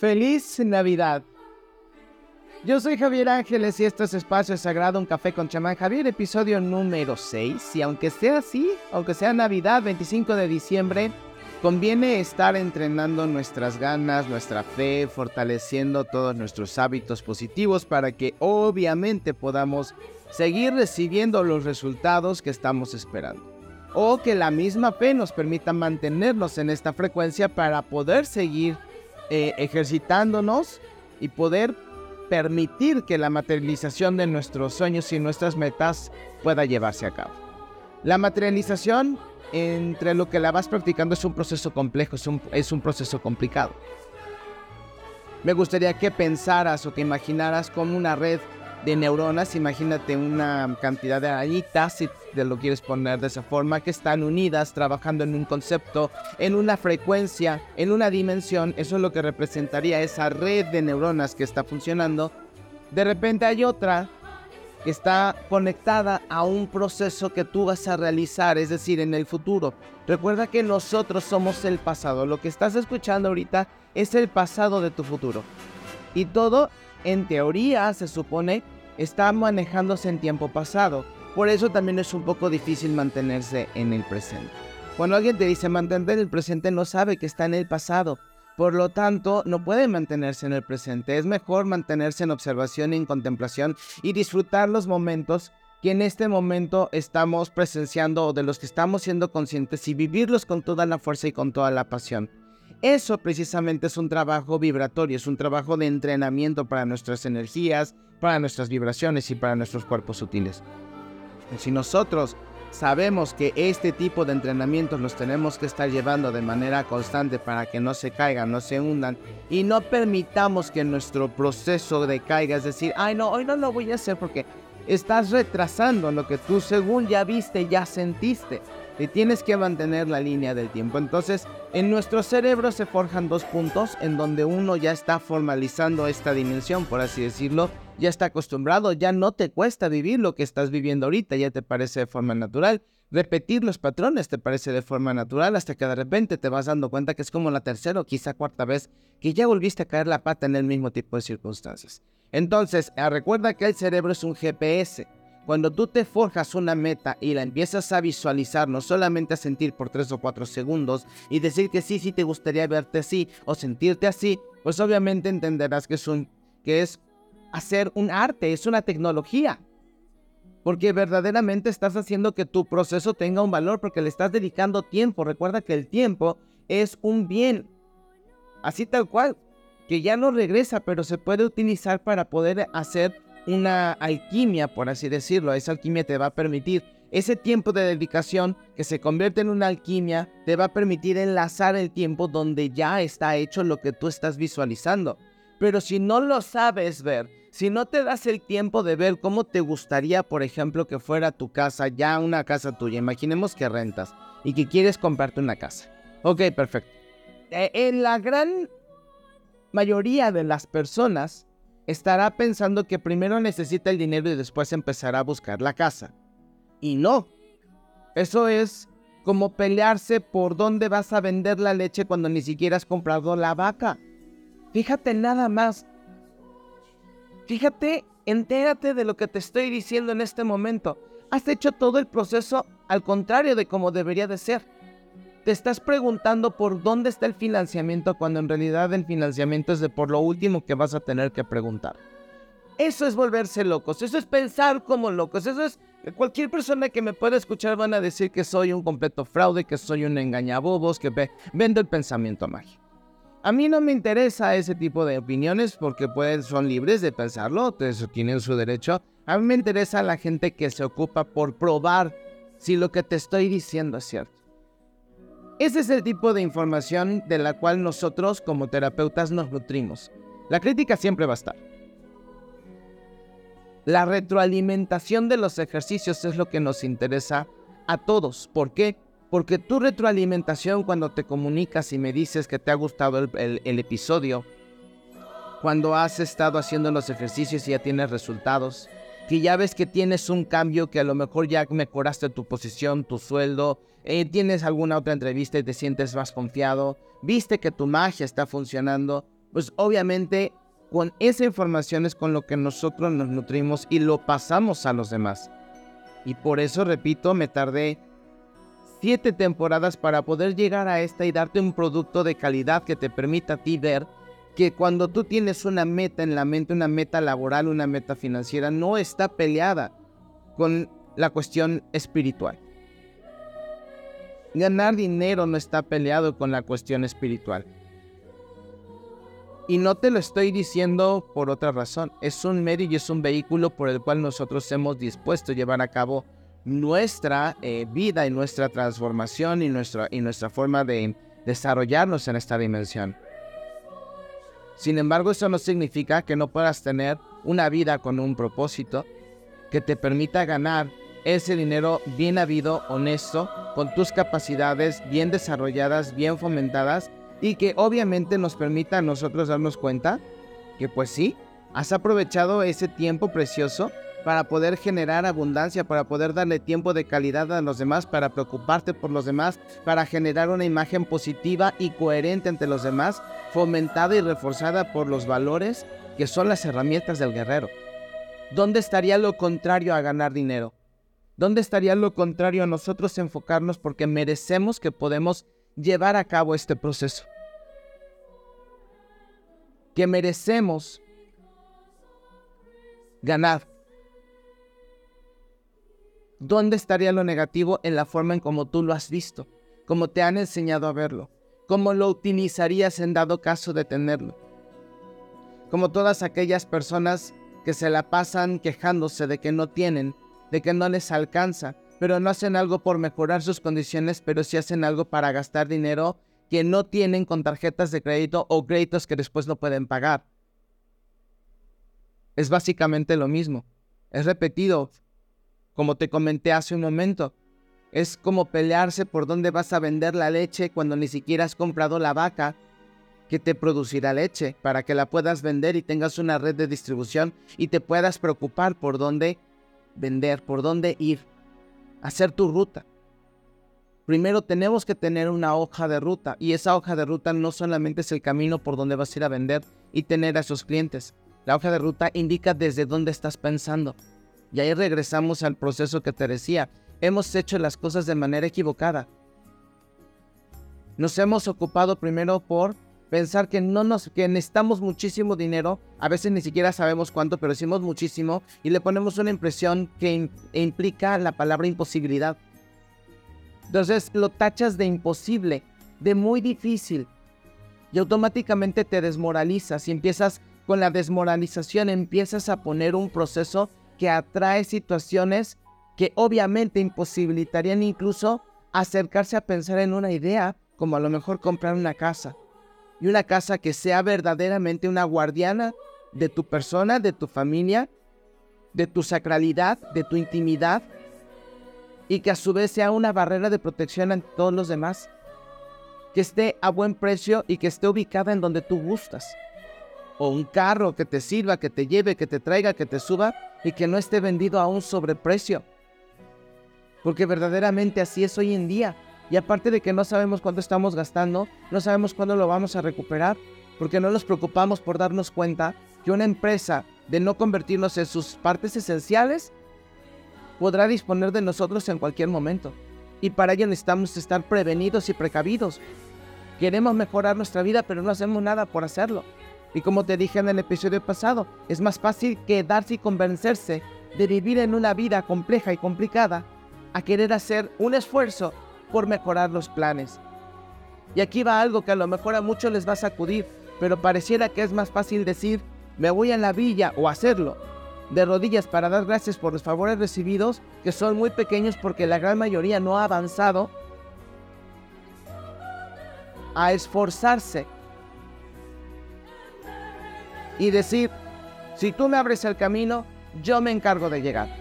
Feliz Navidad. Yo soy Javier Ángeles y esto es Espacio Sagrado, un café con chamán Javier, episodio número 6. Y aunque sea así, aunque sea Navidad, 25 de diciembre, conviene estar entrenando nuestras ganas, nuestra fe, fortaleciendo todos nuestros hábitos positivos para que obviamente podamos seguir recibiendo los resultados que estamos esperando o que la misma fe nos permita mantenernos en esta frecuencia para poder seguir eh, ejercitándonos y poder permitir que la materialización de nuestros sueños y nuestras metas pueda llevarse a cabo. La materialización, entre lo que la vas practicando, es un proceso complejo, es un, es un proceso complicado. Me gustaría que pensaras o que imaginaras como una red de neuronas, imagínate una cantidad de arañitas, si te lo quieres poner de esa forma, que están unidas, trabajando en un concepto, en una frecuencia, en una dimensión, eso es lo que representaría esa red de neuronas que está funcionando. De repente hay otra que está conectada a un proceso que tú vas a realizar, es decir, en el futuro. Recuerda que nosotros somos el pasado, lo que estás escuchando ahorita es el pasado de tu futuro. Y todo en teoría se supone está manejándose en tiempo pasado. Por eso también es un poco difícil mantenerse en el presente. Cuando alguien te dice mantener el presente no sabe que está en el pasado. Por lo tanto, no puede mantenerse en el presente. Es mejor mantenerse en observación y en contemplación y disfrutar los momentos que en este momento estamos presenciando o de los que estamos siendo conscientes y vivirlos con toda la fuerza y con toda la pasión. Eso precisamente es un trabajo vibratorio, es un trabajo de entrenamiento para nuestras energías, para nuestras vibraciones y para nuestros cuerpos sutiles. Si nosotros sabemos que este tipo de entrenamientos los tenemos que estar llevando de manera constante para que no se caigan, no se hundan y no permitamos que nuestro proceso de caiga, es decir, ay no, hoy no lo voy a hacer porque estás retrasando lo que tú según ya viste, ya sentiste y tienes que mantener la línea del tiempo. Entonces, en nuestro cerebro se forjan dos puntos en donde uno ya está formalizando esta dimensión, por así decirlo, ya está acostumbrado, ya no te cuesta vivir lo que estás viviendo ahorita, ya te parece de forma natural. Repetir los patrones te parece de forma natural hasta que de repente te vas dando cuenta que es como la tercera o quizá cuarta vez que ya volviste a caer la pata en el mismo tipo de circunstancias. Entonces, recuerda que el cerebro es un GPS cuando tú te forjas una meta y la empiezas a visualizar, no solamente a sentir por 3 o 4 segundos y decir que sí, sí te gustaría verte así o sentirte así, pues obviamente entenderás que es, un, que es hacer un arte, es una tecnología. Porque verdaderamente estás haciendo que tu proceso tenga un valor porque le estás dedicando tiempo. Recuerda que el tiempo es un bien. Así tal cual, que ya no regresa, pero se puede utilizar para poder hacer una alquimia, por así decirlo. Esa alquimia te va a permitir ese tiempo de dedicación que se convierte en una alquimia, te va a permitir enlazar el tiempo donde ya está hecho lo que tú estás visualizando. Pero si no lo sabes ver, si no te das el tiempo de ver cómo te gustaría, por ejemplo, que fuera tu casa, ya una casa tuya, imaginemos que rentas y que quieres comprarte una casa. Ok, perfecto. Eh, en la gran mayoría de las personas, estará pensando que primero necesita el dinero y después empezará a buscar la casa. Y no. Eso es como pelearse por dónde vas a vender la leche cuando ni siquiera has comprado la vaca. Fíjate nada más. Fíjate, entérate de lo que te estoy diciendo en este momento. Has hecho todo el proceso al contrario de como debería de ser. Te estás preguntando por dónde está el financiamiento cuando en realidad el financiamiento es de por lo último que vas a tener que preguntar. Eso es volverse locos, eso es pensar como locos, eso es... Cualquier persona que me pueda escuchar van a decir que soy un completo fraude, que soy un engañabobos, que vendo el pensamiento mágico. A mí no me interesa ese tipo de opiniones porque pueden, son libres de pensarlo, tienen su derecho. A mí me interesa la gente que se ocupa por probar si lo que te estoy diciendo es cierto. Ese es el tipo de información de la cual nosotros como terapeutas nos nutrimos. La crítica siempre va a estar. La retroalimentación de los ejercicios es lo que nos interesa a todos. ¿Por qué? Porque tu retroalimentación cuando te comunicas y me dices que te ha gustado el, episodio, cuando has estado haciendo los ejercicios y ya tienes resultados, que ya ves que tienes un cambio, que a lo mejor ya mejoraste tu posición, tu sueldo, eh, tienes alguna otra entrevista y te sientes más confiado, viste que tu magia está funcionando, pues obviamente con esa información es con lo que nosotros nos nutrimos y lo pasamos a los demás. Y por eso, repito, me tardé siete temporadas para poder llegar a esta y darte un producto de calidad que te permita a ti ver que cuando tú tienes una meta en la mente, una meta laboral, una meta financiera, no está peleada con la cuestión espiritual. Ganar dinero no está peleado con la cuestión espiritual. Y no te lo estoy diciendo por otra razón. Es un medio y es un vehículo por el cual nosotros hemos dispuesto a llevar a cabo nuestra eh, vida y nuestra transformación y nuestra, y nuestra forma de desarrollarnos en esta dimensión. Sin embargo, eso no significa que no puedas tener una vida con un propósito que te permita ganar ese dinero bien habido, honesto, con tus capacidades bien desarrolladas, bien fomentadas y que obviamente nos permita a nosotros darnos cuenta que pues sí, has aprovechado ese tiempo precioso para poder generar abundancia, para poder darle tiempo de calidad a los demás, para preocuparte por los demás, para generar una imagen positiva y coherente ante los demás, fomentada y reforzada por los valores que son las herramientas del guerrero. ¿Dónde estaría lo contrario a ganar dinero? ¿Dónde estaría lo contrario a nosotros enfocarnos porque merecemos que podemos llevar a cabo este proceso? Que merecemos ganar. ¿Dónde estaría lo negativo en la forma en como tú lo has visto? Como te han enseñado a verlo. ¿Cómo lo utilizarías en dado caso de tenerlo? Como todas aquellas personas que se la pasan quejándose de que no tienen, de que no les alcanza, pero no hacen algo por mejorar sus condiciones, pero sí hacen algo para gastar dinero que no tienen con tarjetas de crédito o créditos que después no pueden pagar. Es básicamente lo mismo. Es repetido, como te comenté hace un momento. Es como pelearse por dónde vas a vender la leche cuando ni siquiera has comprado la vaca que te producirá leche para que la puedas vender y tengas una red de distribución y te puedas preocupar por dónde vender, por dónde ir, hacer tu ruta. Primero tenemos que tener una hoja de ruta y esa hoja de ruta no solamente es el camino por donde vas a ir a vender y tener a esos clientes. La hoja de ruta indica desde dónde estás pensando. Y ahí regresamos al proceso que te decía. Hemos hecho las cosas de manera equivocada. Nos hemos ocupado primero por pensar que no nos que necesitamos muchísimo dinero, a veces ni siquiera sabemos cuánto, pero decimos muchísimo y le ponemos una impresión que implica la palabra imposibilidad. Entonces lo tachas de imposible, de muy difícil y automáticamente te desmoralizas y empiezas con la desmoralización empiezas a poner un proceso que atrae situaciones que obviamente imposibilitarían incluso acercarse a pensar en una idea como a lo mejor comprar una casa y una casa que sea verdaderamente una guardiana de tu persona, de tu familia, de tu sacralidad, de tu intimidad, y que a su vez sea una barrera de protección ante todos los demás, que esté a buen precio y que esté ubicada en donde tú gustas. O un carro que te sirva, que te lleve, que te traiga, que te suba y que no esté vendido a un sobreprecio. Porque verdaderamente así es hoy en día. Y aparte de que no sabemos cuánto estamos gastando, no sabemos cuándo lo vamos a recuperar, porque no nos preocupamos por darnos cuenta que una empresa de no convertirnos en sus partes esenciales podrá disponer de nosotros en cualquier momento. Y para ello necesitamos estar prevenidos y precavidos. Queremos mejorar nuestra vida, pero no hacemos nada por hacerlo. Y como te dije en el episodio pasado, es más fácil quedarse y convencerse de vivir en una vida compleja y complicada a querer hacer un esfuerzo por mejorar los planes. Y aquí va algo que a lo mejor a muchos les va a sacudir, pero pareciera que es más fácil decir, me voy a la villa o hacerlo, de rodillas para dar gracias por los favores recibidos, que son muy pequeños porque la gran mayoría no ha avanzado, a esforzarse y decir, si tú me abres el camino, yo me encargo de llegar.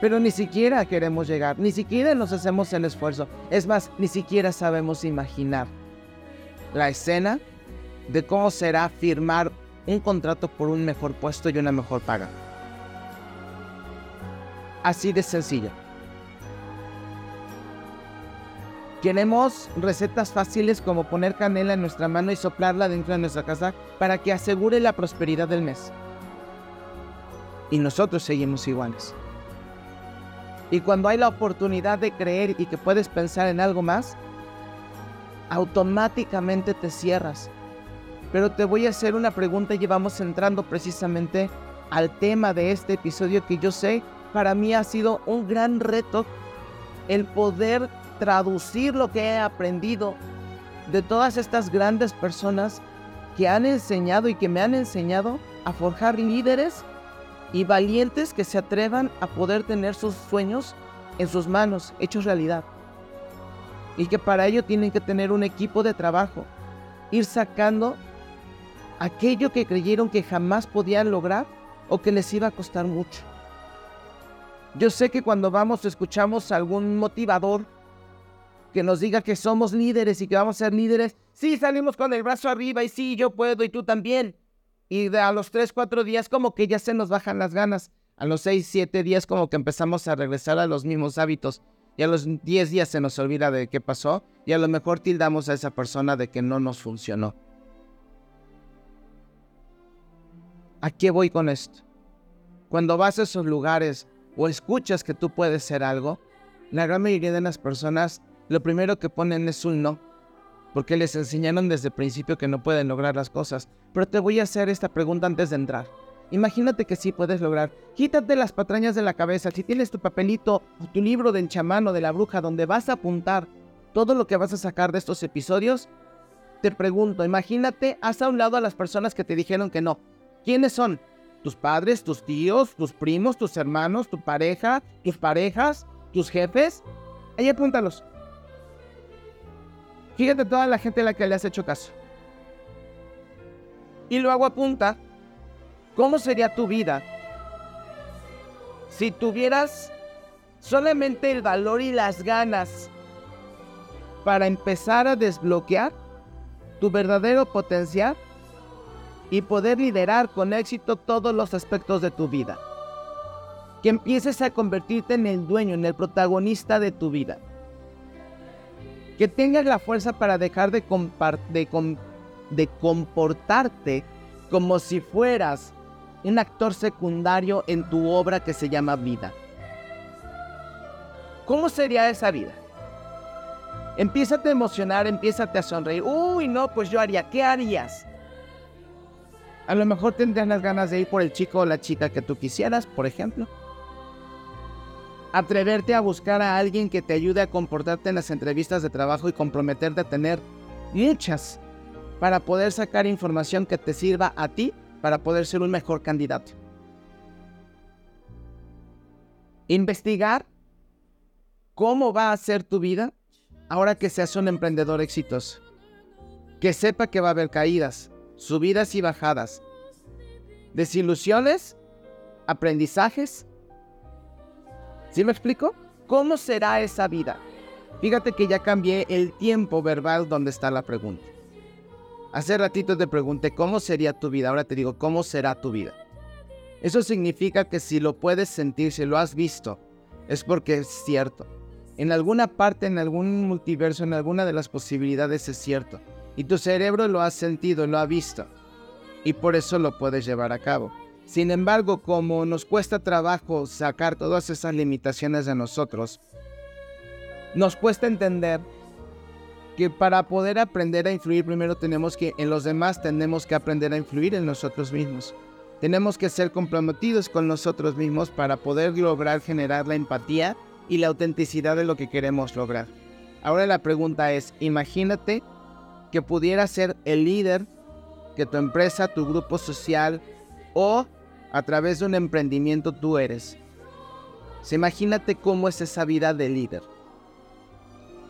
Pero ni siquiera queremos llegar, ni siquiera nos hacemos el esfuerzo. Es más, ni siquiera sabemos imaginar la escena de cómo será firmar un contrato por un mejor puesto y una mejor paga. Así de sencillo. Queremos recetas fáciles como poner canela en nuestra mano y soplarla dentro de nuestra casa para que asegure la prosperidad del mes. Y nosotros seguimos iguales. Y cuando hay la oportunidad de creer y que puedes pensar en algo más, automáticamente te cierras. Pero te voy a hacer una pregunta y vamos entrando precisamente al tema de este episodio que yo sé para mí ha sido un gran reto el poder traducir lo que he aprendido de todas estas grandes personas que han enseñado y que me han enseñado a forjar líderes y valientes que se atrevan a poder tener sus sueños en sus manos, hechos realidad. Y que para ello tienen que tener un equipo de trabajo, ir sacando aquello que creyeron que jamás podían lograr o que les iba a costar mucho. Yo sé que cuando vamos escuchamos algún motivador que nos diga que somos líderes y que vamos a ser líderes, sí, salimos con el brazo arriba y sí, yo puedo y tú también. Y a los 3, 4 días como que ya se nos bajan las ganas. A los 6, 7 días como que empezamos a regresar a los mismos hábitos. Y a los 10 días se nos olvida de qué pasó. Y a lo mejor tildamos a esa persona de que no nos funcionó. ¿A qué voy con esto? Cuando vas a esos lugares o escuchas que tú puedes ser algo, la gran mayoría de las personas lo primero que ponen es un no porque les enseñaron desde el principio que no pueden lograr las cosas. Pero te voy a hacer esta pregunta antes de entrar. Imagínate que sí puedes lograr. Quítate las patrañas de la cabeza. Si tienes tu papelito tu libro del chamán o de la bruja donde vas a apuntar todo lo que vas a sacar de estos episodios, te pregunto, imagínate, haz a un lado a las personas que te dijeron que no. ¿Quiénes son? ¿Tus padres, tus tíos, tus primos, tus hermanos, tu pareja, tus parejas, tus jefes? Ahí apúntalos. Fíjate toda la gente a la que le has hecho caso. Y luego apunta, ¿cómo sería tu vida si tuvieras solamente el valor y las ganas para empezar a desbloquear tu verdadero potencial y poder liderar con éxito todos los aspectos de tu vida? Que empieces a convertirte en el dueño, en el protagonista de tu vida que tengas la fuerza para dejar de, de comportarte como si fueras un actor secundario en tu obra que se llama vida. ¿Cómo sería esa vida? Empieza a emocionar, empieza a sonreír. Uy, no, pues yo haría, ¿qué harías? A lo mejor tendrías las ganas de ir por el chico o la chica que tú quisieras, por ejemplo. Atreverte a buscar a alguien que te ayude a comportarte en las entrevistas de trabajo y comprometerte a tener muchas para poder sacar información que te sirva a ti para poder ser un mejor candidato. Investigar cómo va a ser tu vida ahora que seas un emprendedor exitoso. Que sepa que va a haber caídas, subidas y bajadas, desilusiones, aprendizajes ¿Sí me explico? ¿Cómo será esa vida? Fíjate que ya cambié el tiempo verbal donde está la pregunta. Hace ratito te pregunté cómo sería tu vida, ahora te digo cómo será tu vida. Eso significa que si lo puedes sentir, si lo has visto, es porque es cierto. En alguna parte, en algún multiverso, en alguna de las posibilidades es cierto. Y tu cerebro lo ha sentido, lo ha visto. Y por eso lo puedes llevar a cabo. Sin embargo, como nos cuesta trabajo sacar todas esas limitaciones de nosotros, nos cuesta entender que para poder aprender a influir primero tenemos que en los demás tenemos que aprender a influir en nosotros mismos. Tenemos que ser comprometidos con nosotros mismos para poder lograr generar la empatía y la autenticidad de lo que queremos lograr. Ahora la pregunta es, imagínate que pudieras ser el líder que tu empresa, tu grupo social o a través de un emprendimiento tú eres. imagínate cómo es esa vida de líder.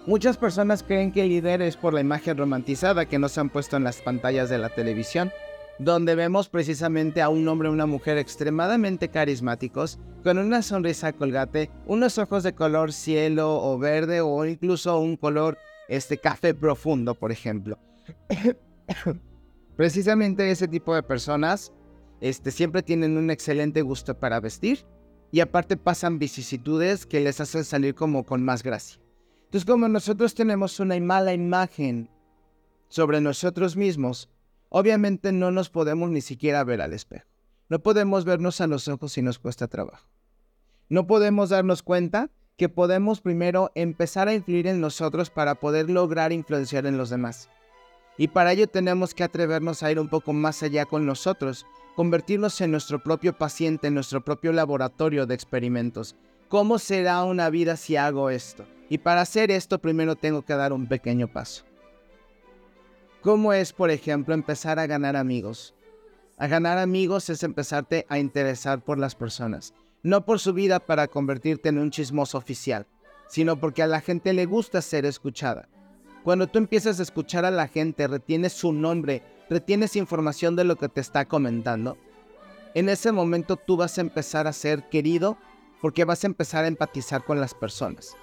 Muchas personas creen que el líder es por la imagen romantizada que nos han puesto en las pantallas de la televisión, donde vemos precisamente a un hombre o una mujer extremadamente carismáticos, con una sonrisa colgate, unos ojos de color cielo o verde o incluso un color este café profundo, por ejemplo. precisamente ese tipo de personas este, siempre tienen un excelente gusto para vestir y aparte pasan vicisitudes que les hacen salir como con más gracia. Entonces, como nosotros tenemos una mala imagen sobre nosotros mismos, obviamente no nos podemos ni siquiera ver al espejo. No podemos vernos a los ojos si nos cuesta trabajo. No podemos darnos cuenta que podemos primero empezar a influir en nosotros para poder lograr influenciar en los demás. Y para ello tenemos que atrevernos a ir un poco más allá con nosotros, convertirnos en nuestro propio paciente, en nuestro propio laboratorio de experimentos. ¿Cómo será una vida si hago esto? Y para hacer esto primero tengo que dar un pequeño paso. ¿Cómo es, por ejemplo, empezar a ganar amigos? A ganar amigos es empezarte a interesar por las personas no por su vida para convertirte en un chismoso oficial, sino porque a la gente le gusta ser escuchada. Cuando tú empiezas a escuchar a la gente, retienes su nombre, retienes información de lo que te está comentando, en ese momento tú vas a empezar a ser querido porque vas a empezar a empatizar con las personas.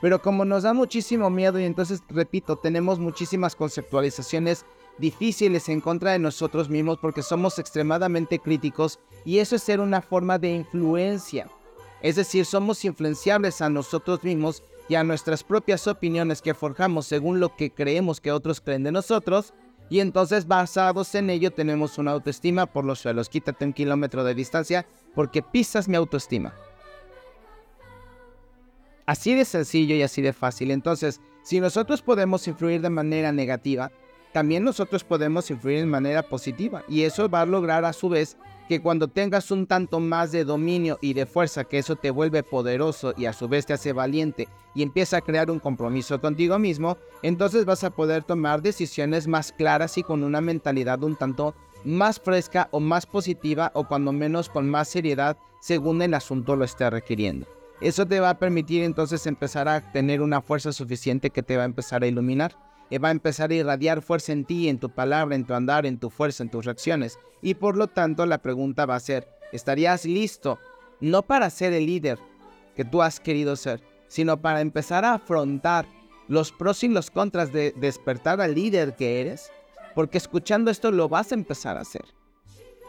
Pero como nos da muchísimo miedo y entonces, repito, tenemos muchísimas conceptualizaciones difíciles en contra de nosotros mismos porque somos extremadamente críticos y eso es ser una forma de influencia. Es decir, somos influenciables a nosotros mismos y a nuestras propias opiniones que forjamos según lo que creemos que otros creen de nosotros y entonces basados en ello tenemos una autoestima por los suelos. Quítate un kilómetro de distancia porque pisas mi autoestima. Así de sencillo y así de fácil. Entonces, si nosotros podemos influir de manera negativa, también nosotros podemos influir de manera positiva y eso va a lograr a su vez que cuando tengas un tanto más de dominio y de fuerza, que eso te vuelve poderoso y a su vez te hace valiente y empieza a crear un compromiso contigo mismo, entonces vas a poder tomar decisiones más claras y con una mentalidad un tanto más fresca o más positiva o cuando menos con más seriedad según el asunto lo esté requiriendo. Eso te va a permitir entonces empezar a tener una fuerza suficiente que te va a empezar a iluminar va a empezar a irradiar fuerza en ti, en tu palabra, en tu andar, en tu fuerza, en tus reacciones. Y por lo tanto la pregunta va a ser, ¿estarías listo no para ser el líder que tú has querido ser, sino para empezar a afrontar los pros y los contras de despertar al líder que eres? Porque escuchando esto lo vas a empezar a hacer.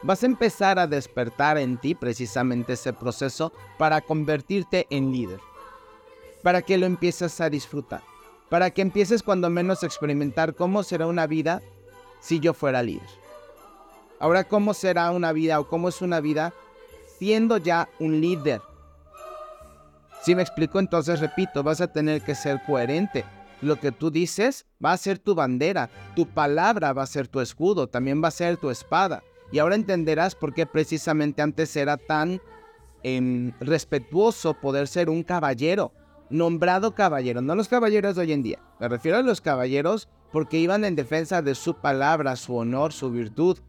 Vas a empezar a despertar en ti precisamente ese proceso para convertirte en líder. Para que lo empieces a disfrutar para que empieces cuando menos a experimentar cómo será una vida si yo fuera líder. Ahora, ¿cómo será una vida o cómo es una vida siendo ya un líder? Si me explico, entonces repito, vas a tener que ser coherente. Lo que tú dices va a ser tu bandera, tu palabra va a ser tu escudo, también va a ser tu espada. Y ahora entenderás por qué precisamente antes era tan em, respetuoso poder ser un caballero, nombrado caballero, no los caballeros de hoy en día. Me refiero a los caballeros porque iban en defensa de su palabra, su honor, su virtud.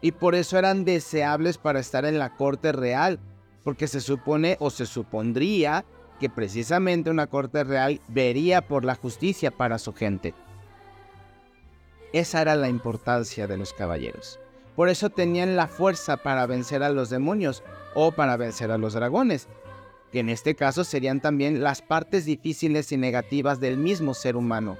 Y por eso eran deseables para estar en la corte real, porque se supone o se supondría que precisamente una corte real vería por la justicia para su gente. Esa era la importancia de los caballeros. Por eso tenían la fuerza para vencer a los demonios o para vencer a los dragones que en este caso serían también las partes difíciles y negativas del mismo ser humano,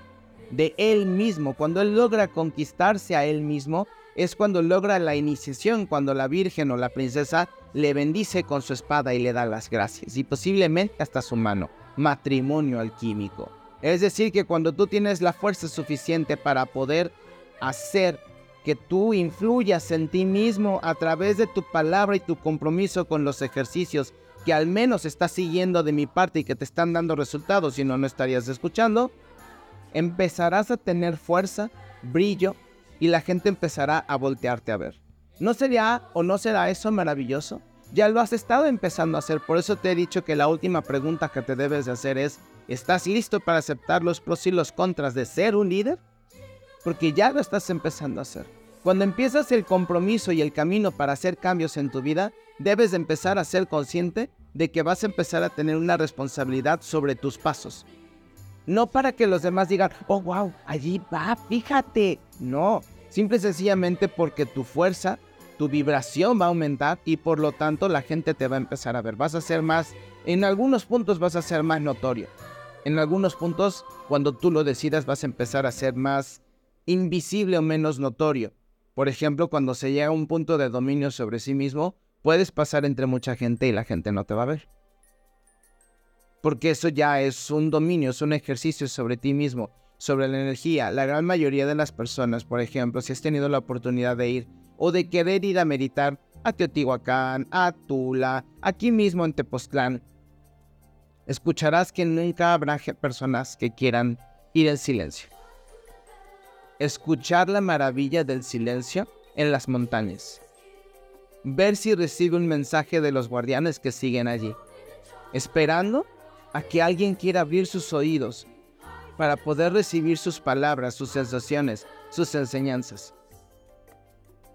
de él mismo. Cuando él logra conquistarse a él mismo, es cuando logra la iniciación, cuando la Virgen o la princesa le bendice con su espada y le da las gracias, y posiblemente hasta su mano, matrimonio alquímico. Es decir, que cuando tú tienes la fuerza suficiente para poder hacer que tú influyas en ti mismo a través de tu palabra y tu compromiso con los ejercicios que al menos estás siguiendo de mi parte y que te están dando resultados, si no, no estarías escuchando, empezarás a tener fuerza, brillo y la gente empezará a voltearte a ver. ¿No sería o no será eso maravilloso? Ya lo has estado empezando a hacer, por eso te he dicho que la última pregunta que te debes de hacer es, ¿estás listo para aceptar los pros y los contras de ser un líder? Porque ya lo estás empezando a hacer. Cuando empiezas el compromiso y el camino para hacer cambios en tu vida, debes de empezar a ser consciente de que vas a empezar a tener una responsabilidad sobre tus pasos. No para que los demás digan, oh, wow, allí va, fíjate. No, simple y sencillamente porque tu fuerza, tu vibración va a aumentar y por lo tanto la gente te va a empezar a ver. Vas a ser más, en algunos puntos vas a ser más notorio. En algunos puntos, cuando tú lo decidas, vas a empezar a ser más invisible o menos notorio. Por ejemplo, cuando se llega a un punto de dominio sobre sí mismo, puedes pasar entre mucha gente y la gente no te va a ver. porque eso ya es un dominio, es un ejercicio sobre ti mismo, sobre la energía. La gran mayoría de las personas, por ejemplo, si has tenido la oportunidad de ir o de querer ir a meditar a Teotihuacán, a Tula, aquí mismo en Tepoztlán, escucharás que nunca habrá personas que quieran ir en silencio. Escuchar la maravilla del silencio en las montañas. Ver si recibe un mensaje de los guardianes que siguen allí. Esperando a que alguien quiera abrir sus oídos para poder recibir sus palabras, sus sensaciones, sus enseñanzas.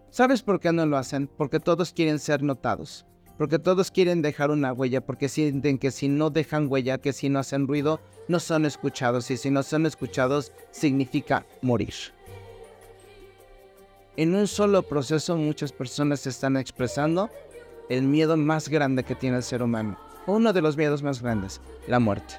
¿Sabes por qué no lo hacen? Porque todos quieren ser notados, porque todos quieren dejar una huella, porque sienten que si no dejan huella, que si no hacen ruido, no son escuchados y si no son escuchados significa morir. En un solo proceso muchas personas están expresando el miedo más grande que tiene el ser humano, uno de los miedos más grandes, la muerte.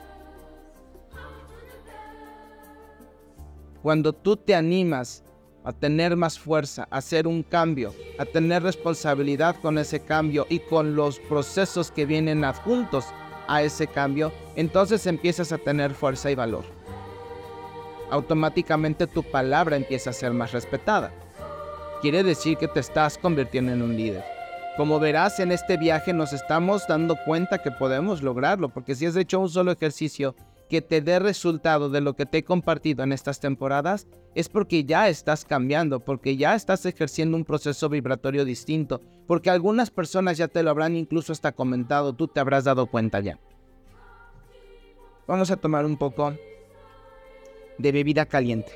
Cuando tú te animas a tener más fuerza, a hacer un cambio, a tener responsabilidad con ese cambio y con los procesos que vienen adjuntos a ese cambio, entonces empiezas a tener fuerza y valor. Automáticamente tu palabra empieza a ser más respetada. Quiere decir que te estás convirtiendo en un líder. Como verás, en este viaje nos estamos dando cuenta que podemos lograrlo, porque si has hecho un solo ejercicio que te dé resultado de lo que te he compartido en estas temporadas, es porque ya estás cambiando, porque ya estás ejerciendo un proceso vibratorio distinto, porque algunas personas ya te lo habrán incluso hasta comentado, tú te habrás dado cuenta ya. Vamos a tomar un poco de bebida caliente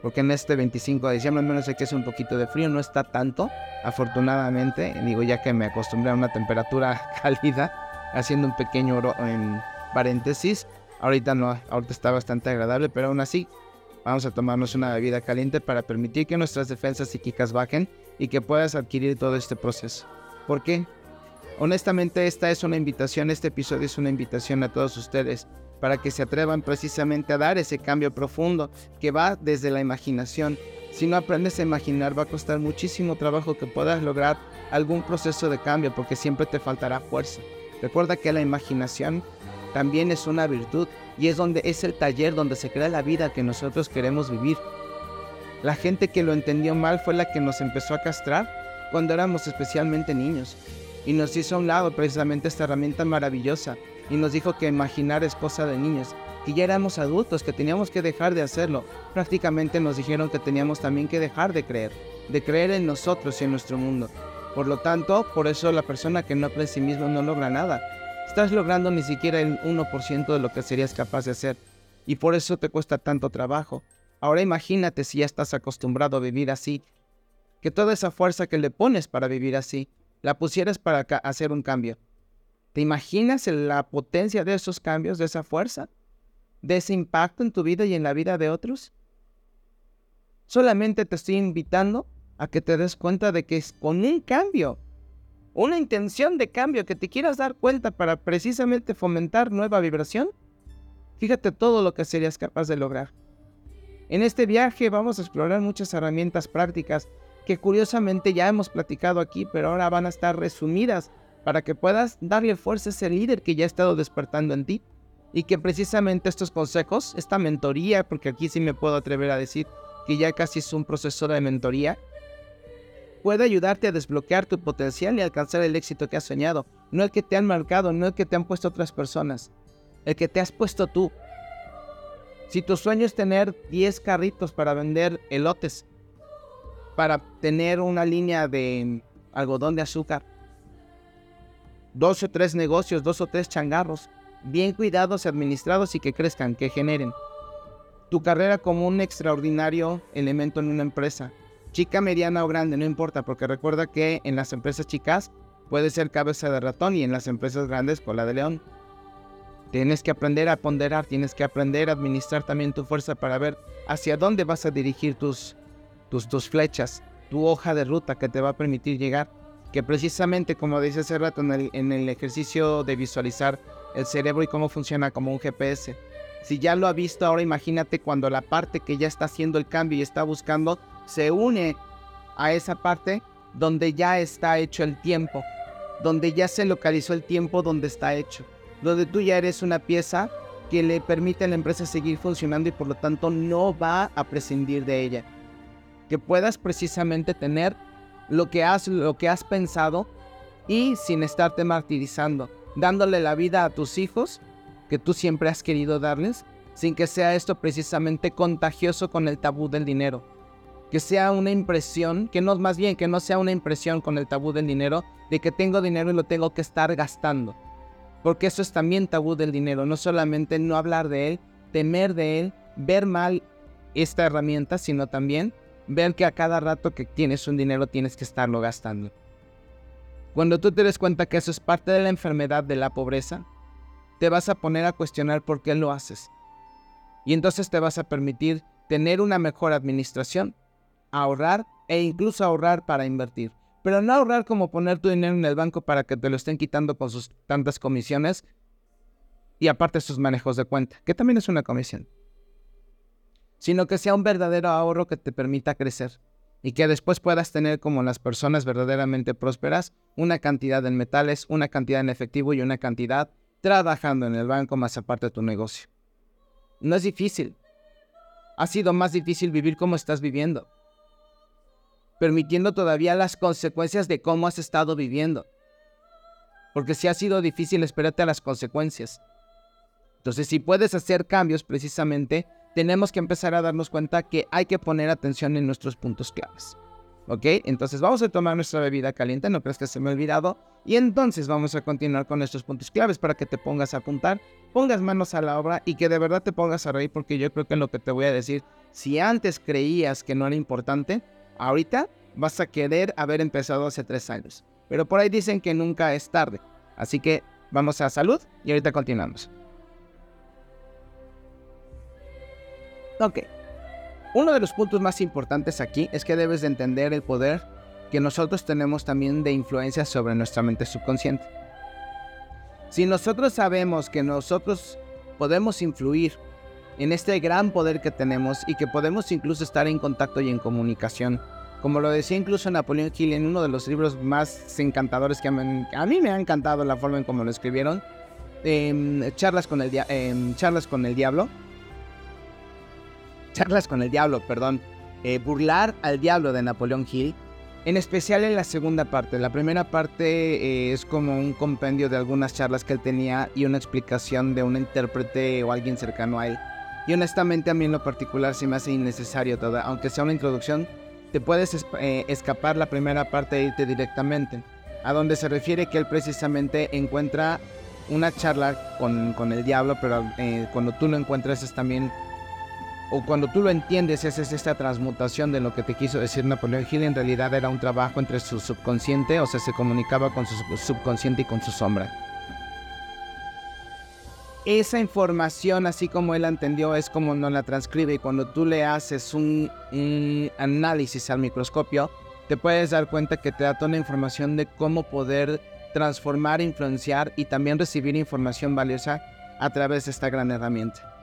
porque en este 25 de diciembre, al menos sé que es un poquito de frío, no está tanto, afortunadamente, digo ya que me acostumbré a una temperatura cálida, haciendo un pequeño en paréntesis, ahorita no, ahorita está bastante agradable, pero aún así vamos a tomarnos una bebida caliente para permitir que nuestras defensas psíquicas bajen y que puedas adquirir todo este proceso. ¿Por qué? Honestamente esta es una invitación, este episodio es una invitación a todos ustedes para que se atrevan precisamente a dar ese cambio profundo que va desde la imaginación. Si no aprendes a imaginar va a costar muchísimo trabajo que puedas lograr algún proceso de cambio porque siempre te faltará fuerza. Recuerda que la imaginación también es una virtud y es donde es el taller donde se crea la vida que nosotros queremos vivir. La gente que lo entendió mal fue la que nos empezó a castrar cuando éramos especialmente niños y nos hizo a un lado precisamente esta herramienta maravillosa y nos dijo que imaginar es cosa de niños, que ya éramos adultos, que teníamos que dejar de hacerlo. Prácticamente nos dijeron que teníamos también que dejar de creer, de creer en nosotros y en nuestro mundo. Por lo tanto, por eso la persona que no cree en sí mismo no logra nada. Estás logrando ni siquiera el 1% de lo que serías capaz de hacer. Y por eso te cuesta tanto trabajo. Ahora imagínate si ya estás acostumbrado a vivir así, que toda esa fuerza que le pones para vivir así, la pusieras para hacer un cambio. ¿Te imaginas la potencia de esos cambios, de esa fuerza, de ese impacto en tu vida y en la vida de otros? Solamente te estoy invitando a que te des cuenta de que es con un cambio, una intención de cambio, que te quieras dar cuenta para precisamente fomentar nueva vibración. Fíjate todo lo que serías capaz de lograr. En este viaje vamos a explorar muchas herramientas prácticas que curiosamente ya hemos platicado aquí, pero ahora van a estar resumidas para que puedas darle fuerza a ese líder que ya ha estado despertando en ti. Y que precisamente estos consejos, esta mentoría, porque aquí sí me puedo atrever a decir que ya casi es un proceso de mentoría, puede ayudarte a desbloquear tu potencial y alcanzar el éxito que has soñado. No el que te han marcado, no el que te han puesto otras personas, el que te has puesto tú. Si tu sueño es tener 10 carritos para vender elotes, para tener una línea de algodón de azúcar, dos o tres negocios, dos o tres changarros, bien cuidados administrados y que crezcan, que generen. Tu carrera como un extraordinario elemento en una empresa, chica, mediana o grande, no importa, porque recuerda que en las empresas chicas puede ser cabeza de ratón y en las empresas grandes cola de león. Tienes que aprender a ponderar, tienes que aprender a administrar también tu fuerza para ver hacia dónde vas a dirigir tus, tus, tus flechas, tu hoja de ruta que te va a permitir llegar que precisamente como dice hace rato en el, ejercicio de visualizar el cerebro y cómo funciona como un GPS, si ya lo ha visto ahora imagínate cuando la parte que ya está haciendo el cambio y está buscando se une a esa parte donde ya está hecho el tiempo, donde ya se localizó el tiempo donde está hecho. donde tú ya eres una pieza que le permite a la empresa seguir funcionando y por lo tanto no va a prescindir de ella. Que puedas precisamente tener lo que has, pensado y sin estarte martirizando, dándole la vida a tus hijos que tú siempre has querido darles, sin que sea esto precisamente contagioso con el tabú del dinero. Que sea una impresión, que no más bien que no sea una impresión con el tabú del dinero de que tengo dinero y lo tengo que estar gastando porque eso es también tabú del dinero, no solamente no hablar de él, temer de él, ver mal esta herramienta, sino también ver que a cada rato que tienes un dinero tienes que estarlo gastando. Cuando tú te des cuenta que eso es parte de la enfermedad de la pobreza, te vas a poner a cuestionar por qué lo haces. Y entonces te vas a permitir tener una mejor administración, ahorrar e incluso ahorrar para invertir. Pero no ahorrar como poner tu dinero en el banco para que te lo estén quitando con sus tantas comisiones y aparte sus manejos de cuenta, que también es una comisión. Sino que sea un verdadero ahorro que te permita crecer y que después puedas tener como las personas verdaderamente prósperas una cantidad en metales, una cantidad en efectivo y una cantidad trabajando en el banco más aparte de tu negocio. No es difícil. Ha sido más difícil vivir como estás viviendo permitiendo todavía las consecuencias de cómo has estado viviendo. Porque si ha sido difícil, espérate a las consecuencias. Entonces, si puedes hacer cambios precisamente, tenemos que empezar a darnos cuenta que hay que poner atención en nuestros puntos claves. ¿Ok? Entonces vamos a tomar nuestra bebida caliente, no crees que se me ha olvidado. Y entonces vamos a continuar con nuestros puntos claves para que te pongas a apuntar, pongas manos a la obra y que de verdad te pongas a reír porque yo creo que lo que te voy a decir, si antes creías que no era importante, Ahorita vas a querer haber empezado hace tres años. Pero por ahí dicen que nunca es tarde. Así que vamos a salud y ahorita continuamos. Ok. Uno de los puntos más importantes aquí es que debes de entender el poder que nosotros tenemos también de influencia sobre nuestra mente subconsciente. Si nosotros sabemos que nosotros podemos influir en este gran poder que tenemos y que podemos incluso estar en contacto y en comunicación. Como lo decía incluso Napoleón Hill en uno de los libros más encantadores que a mí me ha encantado la forma en cómo lo escribieron, em, charlas, con el em, charlas con el diablo. Charlas con el diablo, perdón. Eh, burlar al diablo de Napoleón Hill. En especial en la segunda parte. La primera parte eh, es como un compendio de algunas charlas que él tenía y una explicación de un intérprete o alguien cercano a él. Y honestamente a mí en lo particular se me hace innecesario toda, aunque sea una introducción, te puedes eh, escapar la primera parte e irte directamente, a donde se refiere que él precisamente encuentra una charla con, con el diablo, pero eh, cuando tú lo encuentras es también, o cuando tú lo entiendes, es, es esta transmutación de lo que te quiso decir Napoleón Hill, en realidad era un trabajo entre su subconsciente, o sea, se comunicaba con su subconsciente y con su sombra esa información, así como él entendió, es como no la transcribe. Y cuando tú le haces un, análisis al microscopio, te puedes dar cuenta que te da toda la información de cómo poder transformar, influenciar y también recibir información valiosa a través de esta gran herramienta.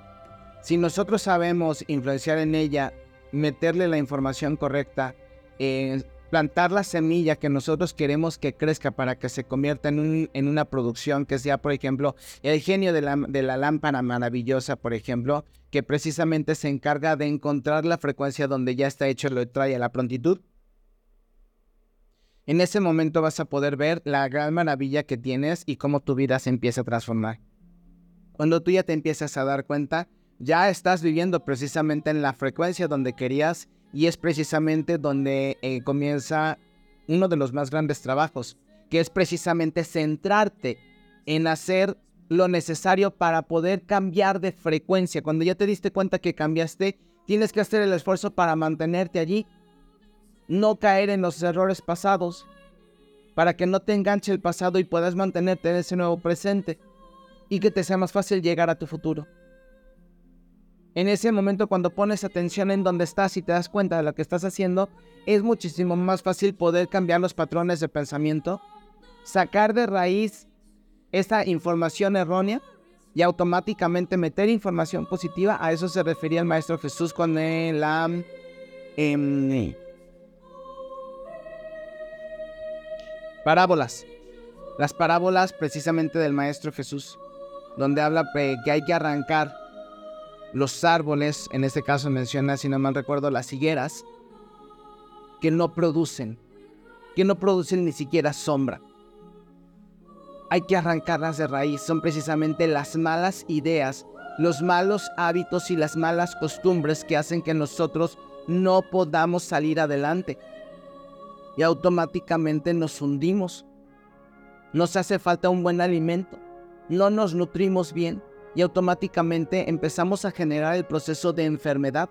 Si nosotros sabemos influenciar en ella, meterle la información correcta, eh, plantar la semilla que nosotros queremos que crezca para que se convierta en, una producción que sea, por ejemplo, el genio de la, de la lámpara maravillosa, por ejemplo, que precisamente se encarga de encontrar la frecuencia donde ya está hecho, lo trae a la prontitud. En ese momento vas a poder ver la gran maravilla que tienes y cómo tu vida se empieza a transformar. Cuando tú ya te empiezas a dar cuenta, ya estás viviendo precisamente en la frecuencia donde querías y es precisamente donde eh, comienza uno de los más grandes trabajos, que es precisamente centrarte en hacer lo necesario para poder cambiar de frecuencia. Cuando ya te diste cuenta que cambiaste, tienes que hacer el esfuerzo para mantenerte allí, no caer en los errores pasados, para que no te enganche el pasado y puedas mantenerte en ese nuevo presente y que te sea más fácil llegar a tu futuro. En ese momento cuando pones atención en donde estás y te das cuenta de lo que estás haciendo, es muchísimo más fácil poder cambiar los patrones de pensamiento, sacar de raíz esa información errónea y automáticamente meter información positiva. A eso se refería el Maestro Jesús con la... Em, parábolas. Las parábolas precisamente del Maestro Jesús donde habla que hay que arrancar los árboles, en este caso menciona, si no mal recuerdo, las higueras, que no producen, que no producen ni siquiera sombra. Hay que arrancarlas de raíz, son precisamente las malas ideas, los malos hábitos y las malas costumbres que hacen que nosotros no podamos salir adelante. Y automáticamente nos hundimos. Nos hace falta un buen alimento, no nos nutrimos bien y automáticamente empezamos a generar el proceso de enfermedad.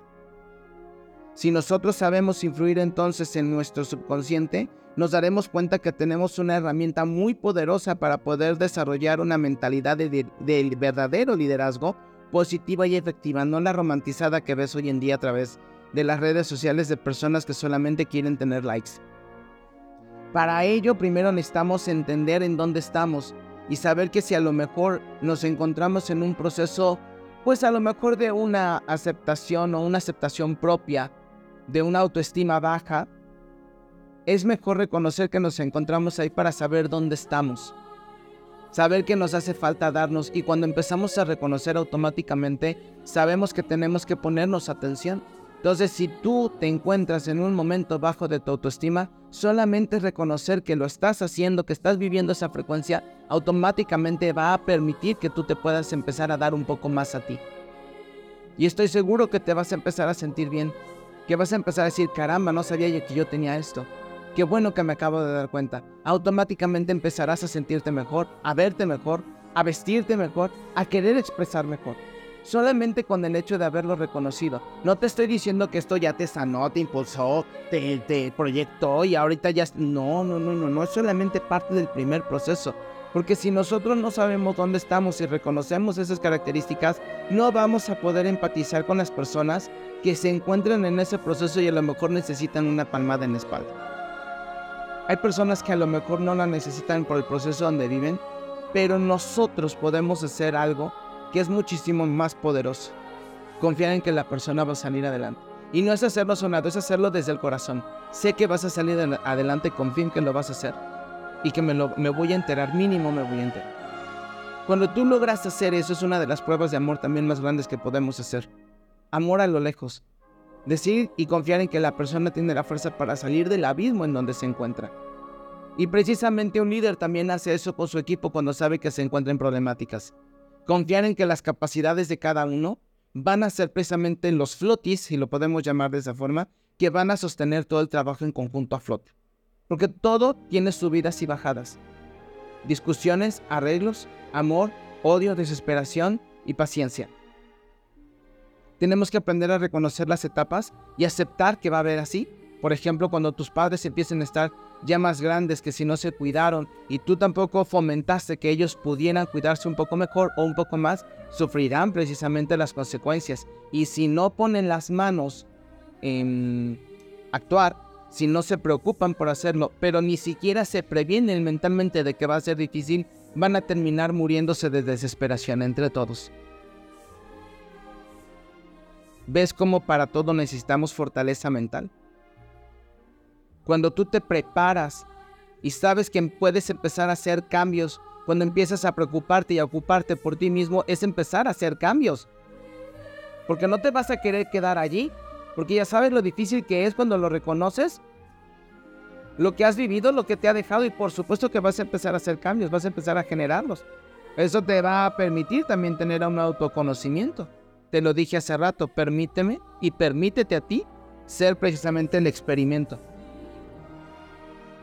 Si nosotros sabemos influir entonces en nuestro subconsciente, nos daremos cuenta que tenemos una herramienta muy poderosa para poder desarrollar una mentalidad de, verdadero liderazgo positiva y efectiva, no la romantizada que ves hoy en día a través de las redes sociales de personas que solamente quieren tener likes. Para ello, primero necesitamos entender en dónde estamos y saber que si a lo mejor nos encontramos en un proceso, pues a lo mejor de una aceptación o una aceptación propia, de una autoestima baja, es mejor reconocer que nos encontramos ahí para saber dónde estamos. Saber que nos hace falta darnos y cuando empezamos a reconocer automáticamente, sabemos que tenemos que ponernos atención. Entonces, si tú te encuentras en un momento bajo de tu autoestima, solamente reconocer que lo estás haciendo, que estás viviendo esa frecuencia, automáticamente va a permitir que tú te puedas empezar a dar un poco más a ti. Y estoy seguro que te vas a empezar a sentir bien, que vas a empezar a decir, caramba, no sabía que yo tenía esto. Qué bueno que me acabo de dar cuenta. Automáticamente empezarás a sentirte mejor, a verte mejor, a vestirte mejor, a querer expresar mejor. Solamente con el hecho de haberlo reconocido. No te estoy diciendo que esto ya te sanó, te impulsó, te, te proyectó y ahorita ya... No, no, no, no, no es solamente parte del primer proceso. Porque si nosotros no sabemos dónde estamos y reconocemos esas características, no vamos a poder empatizar con las personas que se encuentran en ese proceso y a lo mejor necesitan una palmada en la espalda. Hay personas que a lo mejor no la necesitan por el proceso donde viven, pero nosotros podemos hacer algo que es muchísimo más poderoso. Confiar en que la persona va a salir adelante. Y no es hacerlo sonado, es hacerlo desde el corazón. Sé que vas a salir adelante, confío en que lo vas a hacer. Y que me, voy a enterar, mínimo me voy a enterar. Cuando tú logras hacer eso, es una de las pruebas de amor también más grandes que podemos hacer. Amor a lo lejos. Decir y confiar en que la persona tiene la fuerza para salir del abismo en donde se encuentra. Y precisamente un líder también hace eso con su equipo cuando sabe que se encuentra en problemáticas. Confiar en que las capacidades de cada uno van a ser precisamente los flotis, si lo podemos llamar de esa forma, que van a sostener todo el trabajo en conjunto a flote. Porque todo tiene subidas y bajadas. Discusiones, arreglos, amor, odio, desesperación y paciencia. Tenemos que aprender a reconocer las etapas y aceptar que va a haber así. Por ejemplo, cuando tus padres empiecen a estar ya más grandes que si no se cuidaron y tú tampoco fomentaste que ellos pudieran cuidarse un poco mejor o un poco más, sufrirán precisamente las consecuencias. Y si no ponen las manos en actuar, si no se preocupan por hacerlo, pero ni siquiera se previenen mentalmente de que va a ser difícil, van a terminar muriéndose de desesperación entre todos. ¿Ves cómo para todo necesitamos fortaleza mental? Cuando tú te preparas y sabes que puedes empezar a hacer cambios, cuando empiezas a preocuparte y a ocuparte por ti mismo, es empezar a hacer cambios. Porque no te vas a querer quedar allí, porque ya sabes lo difícil que es cuando lo reconoces, lo que has vivido, lo que te ha dejado y por supuesto que vas a empezar a hacer cambios, vas a empezar a generarlos. Eso te va a permitir también tener un autoconocimiento. Te lo dije hace rato, permíteme y permítete a ti ser precisamente el experimento.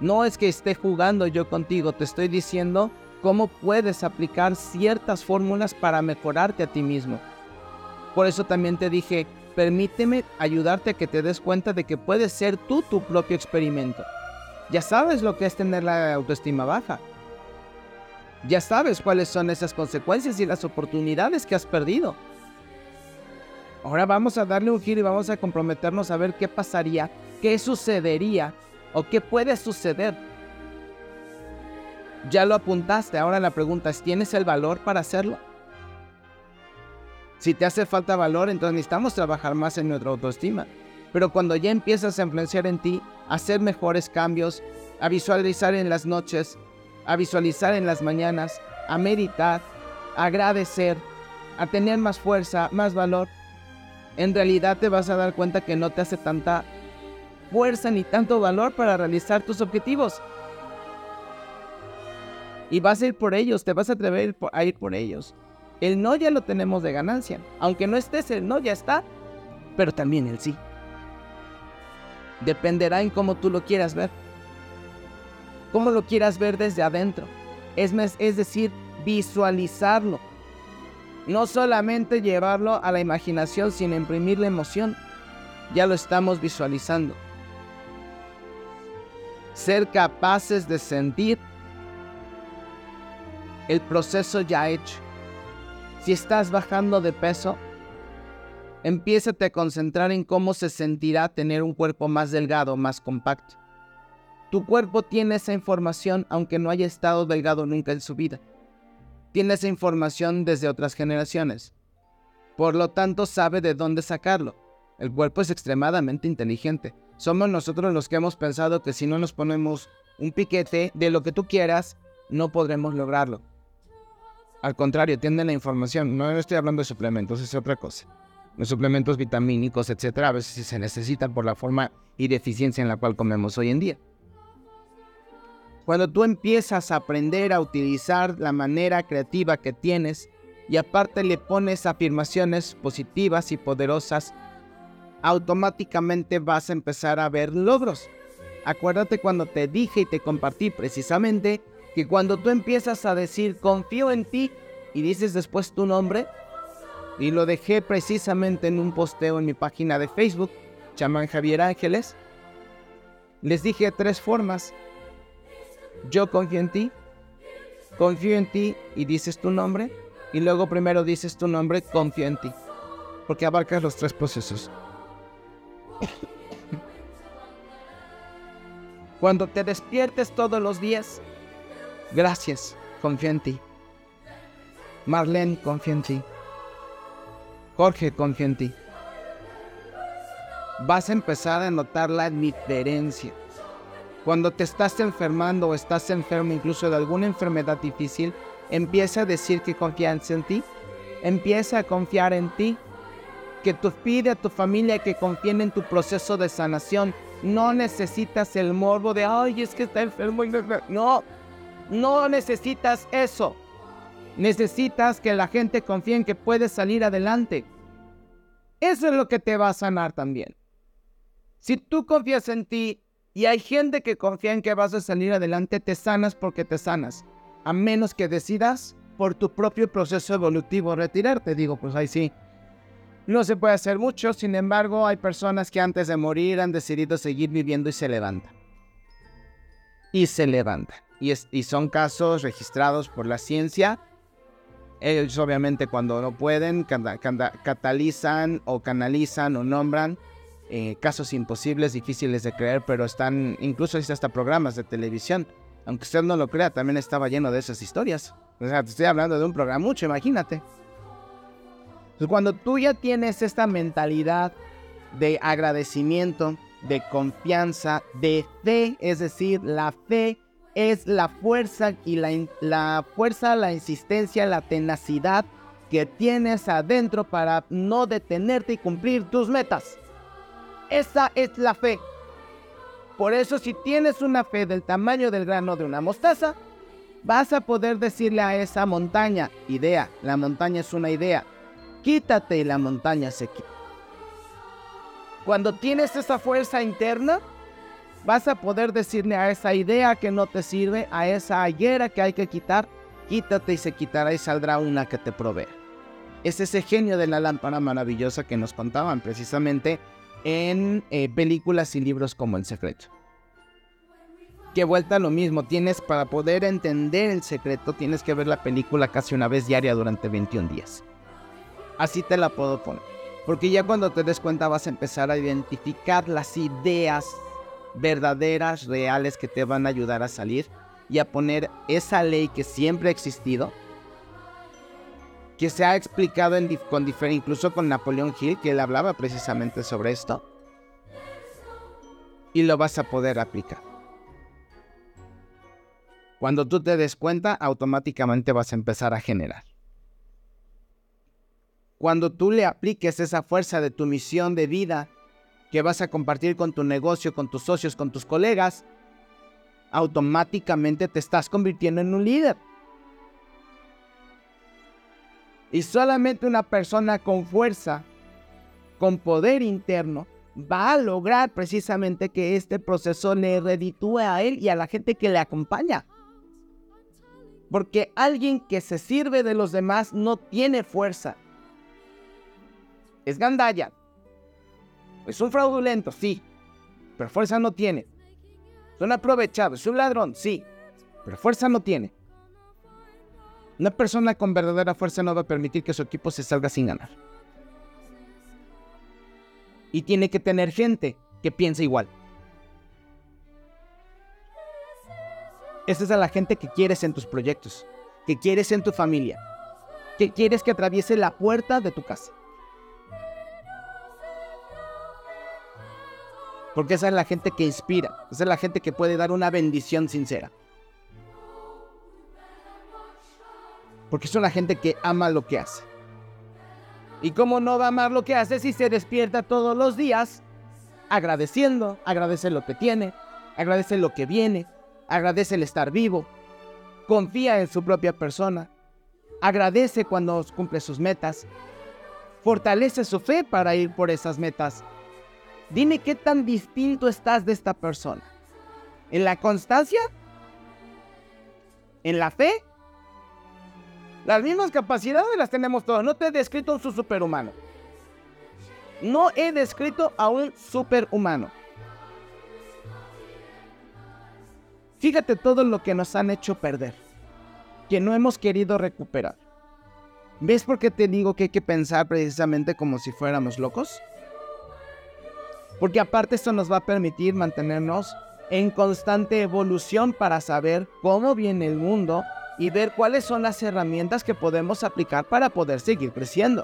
No es que esté jugando yo contigo, te estoy diciendo cómo puedes aplicar ciertas fórmulas para mejorarte a ti mismo. Por eso también te dije, permíteme ayudarte a que te des cuenta de que puedes ser tú tu propio experimento. Ya sabes lo que es tener la autoestima baja. Ya sabes cuáles son esas consecuencias y las oportunidades que has perdido. Ahora vamos a darle un giro y vamos a comprometernos a ver qué pasaría, qué sucedería ¿O qué puede suceder? Ya lo apuntaste, ahora la pregunta es, ¿tienes el valor para hacerlo? Si te hace falta valor, entonces necesitamos trabajar más en nuestra autoestima. Pero cuando ya empiezas a influenciar en ti, a hacer mejores cambios, a visualizar en las noches, a visualizar en las mañanas, a meditar, agradecer, a tener más fuerza, más valor, en realidad te vas a dar cuenta que no te hace tanta fuerza ni tanto valor para realizar tus objetivos. Y vas a ir por ellos, te vas a atrever a ir por ellos. El no ya lo tenemos de ganancia. Aunque no estés, el no ya está, pero también el sí. Dependerá en cómo tú lo quieras ver. Cómo lo quieras ver desde adentro. Es, es decir, visualizarlo. No solamente llevarlo a la imaginación, sino imprimir la emoción. Ya lo estamos visualizando. Ser capaces de sentir el proceso ya hecho. Si estás bajando de peso, empieza a concentrar en cómo se sentirá tener un cuerpo más delgado, más compacto. Tu cuerpo tiene esa información aunque no haya estado delgado nunca en su vida. Tiene esa información desde otras generaciones. Por lo tanto, sabe de dónde sacarlo. El cuerpo es extremadamente inteligente. Somos nosotros los que hemos pensado que si no nos ponemos un piquete de lo que tú quieras, no podremos lograrlo. Al contrario, tienen la información. No estoy hablando de suplementos, es otra cosa los suplementos vitamínicos, etcétera, a veces se necesitan por la forma y deficiencia en la cual comemos hoy en día. Cuando tú empiezas a aprender a utilizar la manera creativa que tienes y aparte le pones afirmaciones positivas y poderosas, automáticamente vas a empezar a ver logros. Acuérdate cuando te dije y te compartí precisamente que cuando tú empiezas a decir confío en ti y dices después tu nombre, y lo dejé precisamente en un posteo en mi página de Facebook, Chamán Javier Ángeles. Les dije tres formas. Yo confío en ti, confío en ti y dices tu nombre, y luego primero dices tu nombre, confío en ti, porque abarcas los tres procesos. Cuando te despiertes todos los días, gracias, confío en ti. Marlene, confío en ti. Jorge, confía en ti. Vas a empezar a notar la diferencia. Cuando te estás enfermando o estás enfermo incluso de alguna enfermedad difícil, empieza a decir que confías en ti. Empieza a confiar en ti. Que tú pide a tu familia que confíen en tu proceso de sanación. No necesitas el morbo de, ay, es que está enfermo. No, no necesitas eso. Necesitas que la gente confíe en que puedes salir adelante. Eso es lo que te va a sanar también. Si tú confías en ti y hay gente que confía en que vas a salir adelante, te sanas porque te sanas. A menos que decidas por tu propio proceso evolutivo retirarte. Digo, pues ahí sí. No se puede hacer mucho, sin embargo, hay personas que antes de morir han decidido seguir viviendo y se levantan. Y se levantan. Y, y son casos registrados por la ciencia ellos obviamente cuando no pueden catalizan o canalizan o nombran eh, casos imposibles, difíciles de creer, pero están, incluso existen hasta programas de televisión. Aunque usted no lo crea, también estaba lleno de esas historias. O sea, te estoy hablando de un programa mucho, imagínate. Entonces, cuando tú ya tienes esta mentalidad de agradecimiento, de confianza, de fe, es decir, la fe es la fuerza y la fuerza, la insistencia, la tenacidad que tienes adentro para no detenerte y cumplir tus metas. Esa es la fe. Por eso si tienes una fe del tamaño del grano de una mostaza, vas a poder decirle a esa montaña, idea, la montaña es una idea, quítate y la montaña se quita. Cuando tienes esa fuerza interna, vas a poder decirle a esa idea que no te sirve, a esa higuera que hay que quitar, quítate y se quitará y saldrá una que te provea. Es ese genio de la lámpara maravillosa que nos contaban precisamente en eh, películas y libros como El Secreto. Que vuelta a lo mismo, tienes para poder entender el secreto, tienes que ver la película casi una vez diaria durante 21 días. Así te la puedo poner. Porque ya cuando te des cuenta vas a empezar a identificar las ideas verdaderas, reales, que te van a ayudar a salir y a poner esa ley que siempre ha existido, que se ha explicado con incluso con Napoleón Hill, que él hablaba precisamente sobre esto, y lo vas a poder aplicar. Cuando tú te des cuenta, automáticamente vas a empezar a generar. Cuando tú le apliques esa fuerza de tu misión de vida que vas a compartir con tu negocio, con tus socios, con tus colegas, automáticamente te estás convirtiendo en un líder. Y solamente una persona con fuerza, con poder interno, va a lograr precisamente que este proceso le reditúe a él y a la gente que le acompaña. Porque alguien que se sirve de los demás no tiene fuerza. Es gandalla. Es un fraudulento, sí. Pero fuerza no tiene. Es un aprovechado, es un ladrón, sí. Pero fuerza no tiene. Una persona con verdadera fuerza no va a permitir que su equipo se salga sin ganar. Y tiene que tener gente que piense igual. Esa es la gente que quieres en tus proyectos, que quieres en tu familia, que quieres que atraviese la puerta de tu casa. Porque esa es la gente que inspira, esa es la gente que puede dar una bendición sincera. Porque es una gente que ama lo que hace. ¿Y cómo no va a amar lo que hace si se despierta todos los días agradeciendo, agradece lo que tiene, agradece lo que viene, agradece el estar vivo, confía en su propia persona, agradece cuando cumple sus metas, fortalece su fe para ir por esas metas. Dime qué tan distinto estás de esta persona. ¿En la constancia? ¿En la fe? Las mismas capacidades las tenemos todos. No te he descrito un superhumano. No he descrito a un superhumano. Fíjate todo lo que nos han hecho perder. Que no hemos querido recuperar. ¿Ves por qué te digo que hay que pensar precisamente como si fuéramos locos? Porque aparte esto nos va a permitir mantenernos en constante evolución para saber cómo viene el mundo y ver cuáles son las herramientas que podemos aplicar para poder seguir creciendo.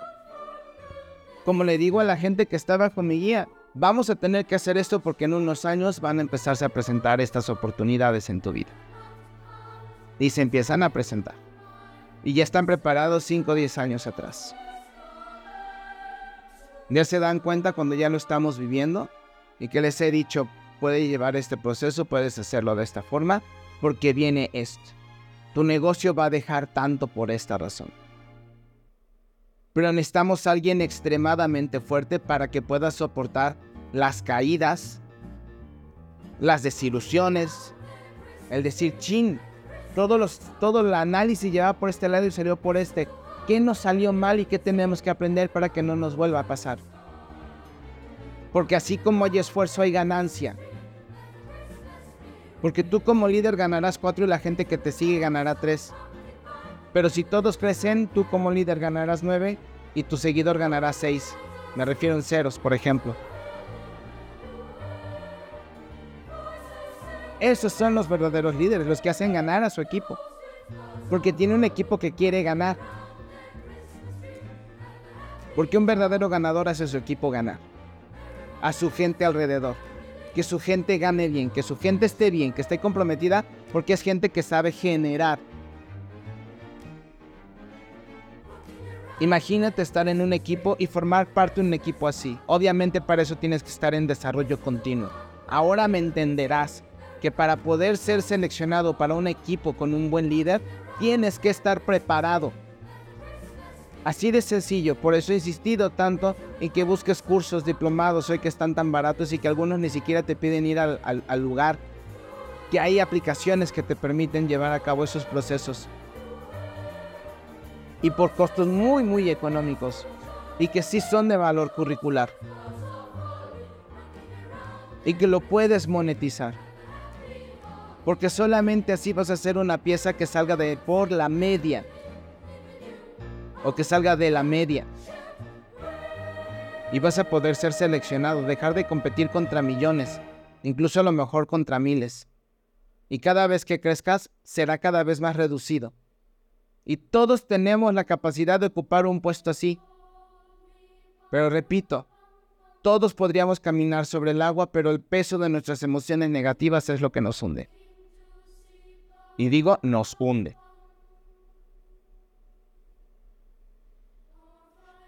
Como le digo a la gente que estaba con mi guía, vamos a tener que hacer esto porque en unos años van a empezarse a presentar estas oportunidades en tu vida. Y se empiezan a presentar. Y ya están preparados 5 o 10 años atrás. Ya se dan cuenta cuando ya lo estamos viviendo y que les he dicho, puede llevar este proceso, puedes hacerlo de esta forma, porque viene esto tu negocio va a dejar tanto por esta razón. Pero necesitamos a alguien extremadamente fuerte para que pueda soportar las caídas, las desilusiones, el decir, chin, todo, los, todo el análisis lleva por este lado y salió por este. ¿Qué nos salió mal y qué tenemos que aprender para que no nos vuelva a pasar? Porque así como hay esfuerzo, hay ganancia. Porque tú como líder ganarás cuatro y la gente que te sigue ganará tres. Pero si todos crecen, tú como líder ganarás nueve y tu seguidor ganará seis. Me refiero en ceros, por ejemplo. Esos son los verdaderos líderes, los que hacen ganar a su equipo. Porque tiene un equipo que quiere ganar. Porque un verdadero ganador hace a su equipo ganar. A su gente alrededor que su gente gane bien, que su gente esté bien, que esté comprometida, porque es gente que sabe generar. Imagínate estar en un equipo y formar parte de un equipo así. Obviamente para eso tienes que estar en desarrollo continuo. Ahora me entenderás que para poder ser seleccionado para un equipo con un buen líder, tienes que estar preparado Así de sencillo, por eso he insistido tanto en que busques cursos diplomados hoy que están tan baratos y que algunos ni siquiera te piden ir al, lugar, que hay aplicaciones que te permiten llevar a cabo esos procesos. Y por costos muy, muy económicos. Y que sí son de valor curricular. Y que lo puedes monetizar. Porque solamente así vas a hacer una pieza que salga de por la media o que salga de la media. Y vas a poder ser seleccionado, dejar de competir contra millones, incluso a lo mejor contra miles. Y cada vez que crezcas será cada vez más reducido. Y todos tenemos la capacidad de ocupar un puesto así. Pero repito, todos podríamos caminar sobre el agua, pero el peso de nuestras emociones negativas es lo que nos hunde. Y digo, nos hunde.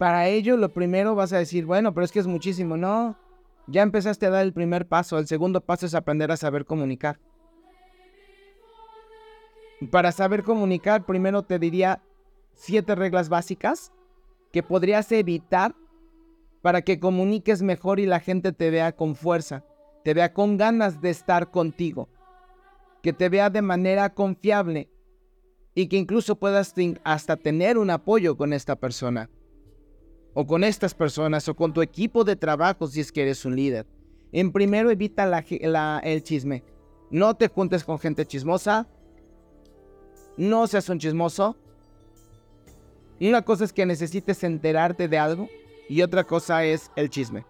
Para ello, lo primero vas a decir, bueno, pero es que es muchísimo. No, ya empezaste a dar el primer paso. El segundo paso es aprender a saber comunicar. Para saber comunicar, primero te diría siete reglas básicas que podrías evitar para que comuniques mejor y la gente te vea con fuerza, te vea con ganas de estar contigo, que te vea de manera confiable y que incluso puedas hasta tener un apoyo con esta persona o con estas personas o con tu equipo de trabajo si es que eres un líder. En primero evita el chisme. No te juntes con gente chismosa. No seas un chismoso. Una cosa es que necesites enterarte de algo y otra cosa es el chisme.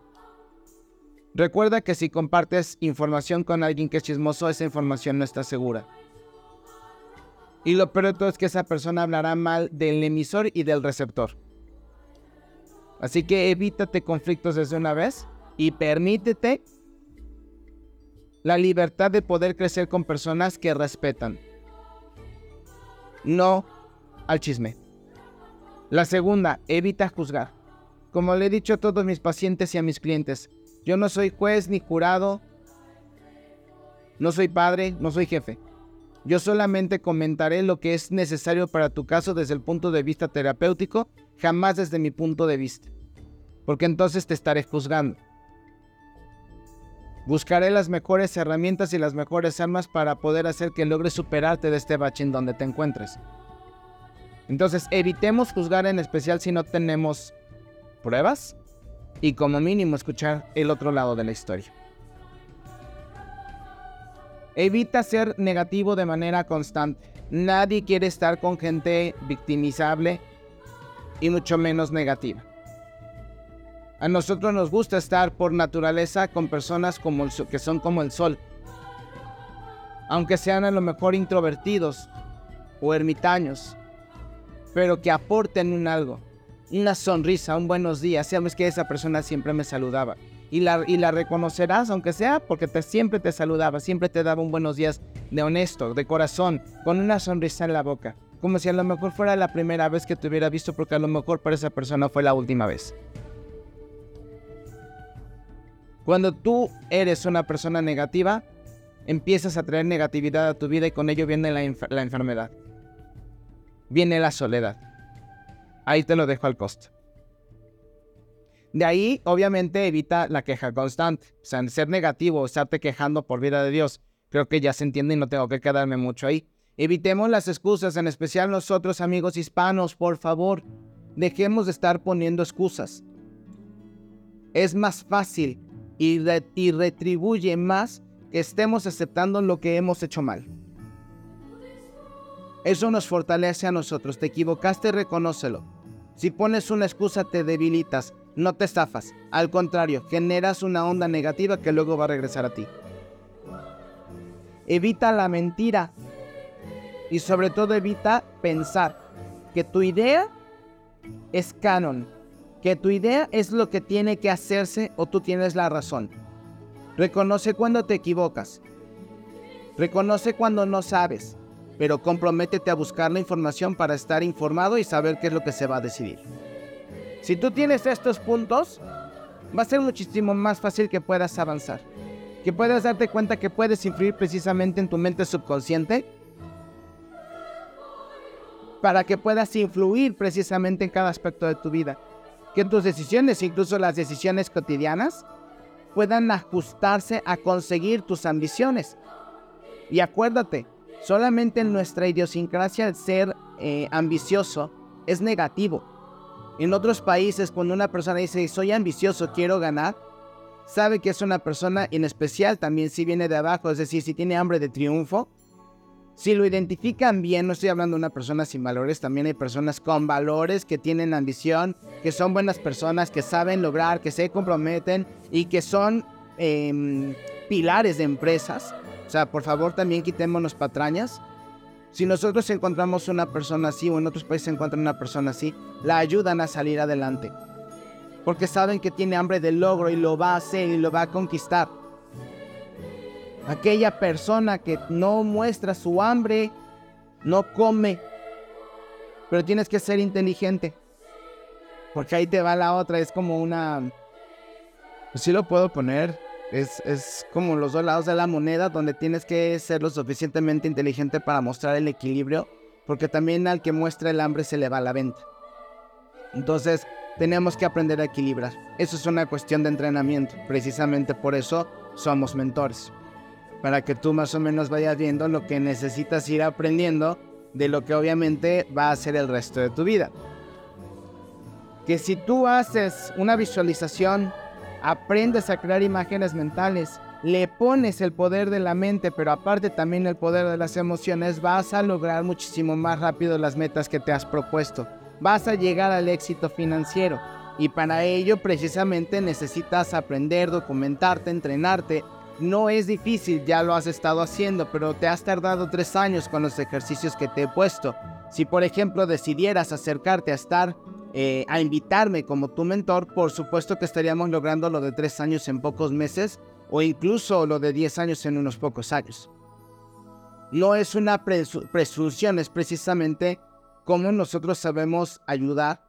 Recuerda que si compartes información con alguien que es chismoso, esa información no está segura. Y lo peor de todo es que esa persona hablará mal del emisor y del receptor. Así que evítate conflictos desde una vez y permítete la libertad de poder crecer con personas que respetan. No al chisme. La segunda, evita juzgar. Como le he dicho a todos mis pacientes y a mis clientes, yo no soy juez ni jurado, no soy padre, no soy jefe. Yo solamente comentaré lo que es necesario para tu caso desde el punto de vista terapéutico, jamás desde mi punto de vista. Porque entonces te estaré juzgando. Buscaré las mejores herramientas y las mejores armas para poder hacer que logres superarte de este bache en donde te encuentres. Entonces, evitemos juzgar en especial si no tenemos pruebas y como mínimo escuchar el otro lado de la historia. Evita ser negativo de manera constante. Nadie quiere estar con gente victimizable y mucho menos negativa. A nosotros nos gusta estar por naturaleza con personas que son como el sol. Aunque sean a lo mejor introvertidos o ermitaños pero que aporten un algo, una sonrisa, un buenos días. Sabes que esa persona siempre me saludaba. Y la, y la reconocerás, aunque sea porque te, siempre te saludaba, siempre te daba un buenos días de honesto, de corazón, con una sonrisa en la boca. Como si a lo mejor fuera la primera vez que te hubiera visto, porque a lo mejor para esa persona fue la última vez. Cuando tú eres una persona negativa, empiezas a traer negatividad a tu vida y con ello viene la, la enfermedad viene la soledad. Ahí te lo dejo al costo. De ahí, obviamente, evita la queja constante. O sea, ser negativo, estarte quejando por vida de Dios. Creo que ya se entiende y no tengo que quedarme mucho ahí. Evitemos las excusas, en especial nosotros, amigos hispanos, por favor. Dejemos de estar poniendo excusas. Es más fácil y, y retribuye más que estemos aceptando lo que hemos hecho mal. Eso nos fortalece a nosotros. Te equivocaste, reconócelo. Si pones una excusa, te debilitas, no te estafas. Al contrario, generas una onda negativa que luego va a regresar a ti. Evita la mentira y sobre todo evita pensar que tu idea es canon, que tu idea es lo que tiene que hacerse o tú tienes la razón. Reconoce cuando te equivocas. Reconoce cuando no sabes pero comprométete a buscar la información para estar informado y saber qué es lo que se va a decidir. Si tú tienes estos puntos, va a ser muchísimo más fácil que puedas avanzar, que puedas darte cuenta que puedes influir precisamente en tu mente subconsciente para que puedas influir precisamente en cada aspecto de tu vida, que tus decisiones, incluso las decisiones cotidianas, puedan ajustarse a conseguir tus ambiciones. Y acuérdate, Solamente en nuestra idiosincrasia el ser eh, ambicioso es negativo. En otros países, cuando una persona dice soy ambicioso, quiero ganar, sabe que es una persona, en especial también si viene de abajo, es decir, si tiene hambre de triunfo, si lo identifican bien, no estoy hablando de una persona sin valores, también hay personas con valores que tienen ambición, que son buenas personas, que saben lograr, que se comprometen y que son em, pilares de empresas. O sea, por favor también quitémonos patrañas. Si nosotros encontramos una persona así o en otros países encuentran una persona así, la ayudan a salir adelante. Porque saben que tiene hambre de logro y lo va a hacer y lo va a conquistar. Aquella persona que no muestra su hambre, no come. Pero tienes que ser inteligente. Porque ahí te va la otra, es como una... Pues sí lo puedo poner. Es, es como los dos lados de la moneda donde tienes que ser lo suficientemente inteligente para mostrar el equilibrio. Porque también al que muestra el hambre se le va la venta. Entonces tenemos que aprender a equilibrar. Eso es una cuestión de entrenamiento. Precisamente por eso somos mentores. Para que tú más o menos vayas viendo lo que necesitas ir aprendiendo de lo que obviamente va a ser el resto de tu vida. Que si tú haces una visualización, aprendes a crear imágenes mentales, le pones el poder de la mente, pero aparte también el poder de las emociones, vas a lograr muchísimo más rápido las metas que te has propuesto. Vas a llegar al éxito financiero. Y para ello precisamente necesitas aprender, documentarte, entrenarte no es difícil, ya lo has estado haciendo, pero te has tardado tres años con los ejercicios que te he puesto. Si por ejemplo decidieras acercarte a estar, eh, a invitarme como tu mentor, por supuesto que estaríamos logrando lo de tres años en pocos meses o incluso lo de diez años en unos pocos años. No es una presunción, es precisamente cómo nosotros sabemos ayudar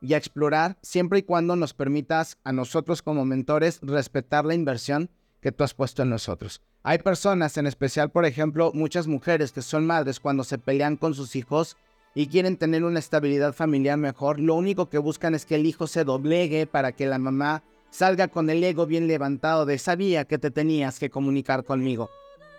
y explorar siempre y cuando nos permitas a nosotros como mentores respetar la inversión que tú has puesto en nosotros. Hay personas, en especial, por ejemplo, muchas mujeres que son madres cuando se pelean con sus hijos y quieren tener una estabilidad familiar mejor, lo único que buscan es que el hijo se doblegue para que la mamá salga con el ego bien levantado de sabía que te tenías que comunicar conmigo.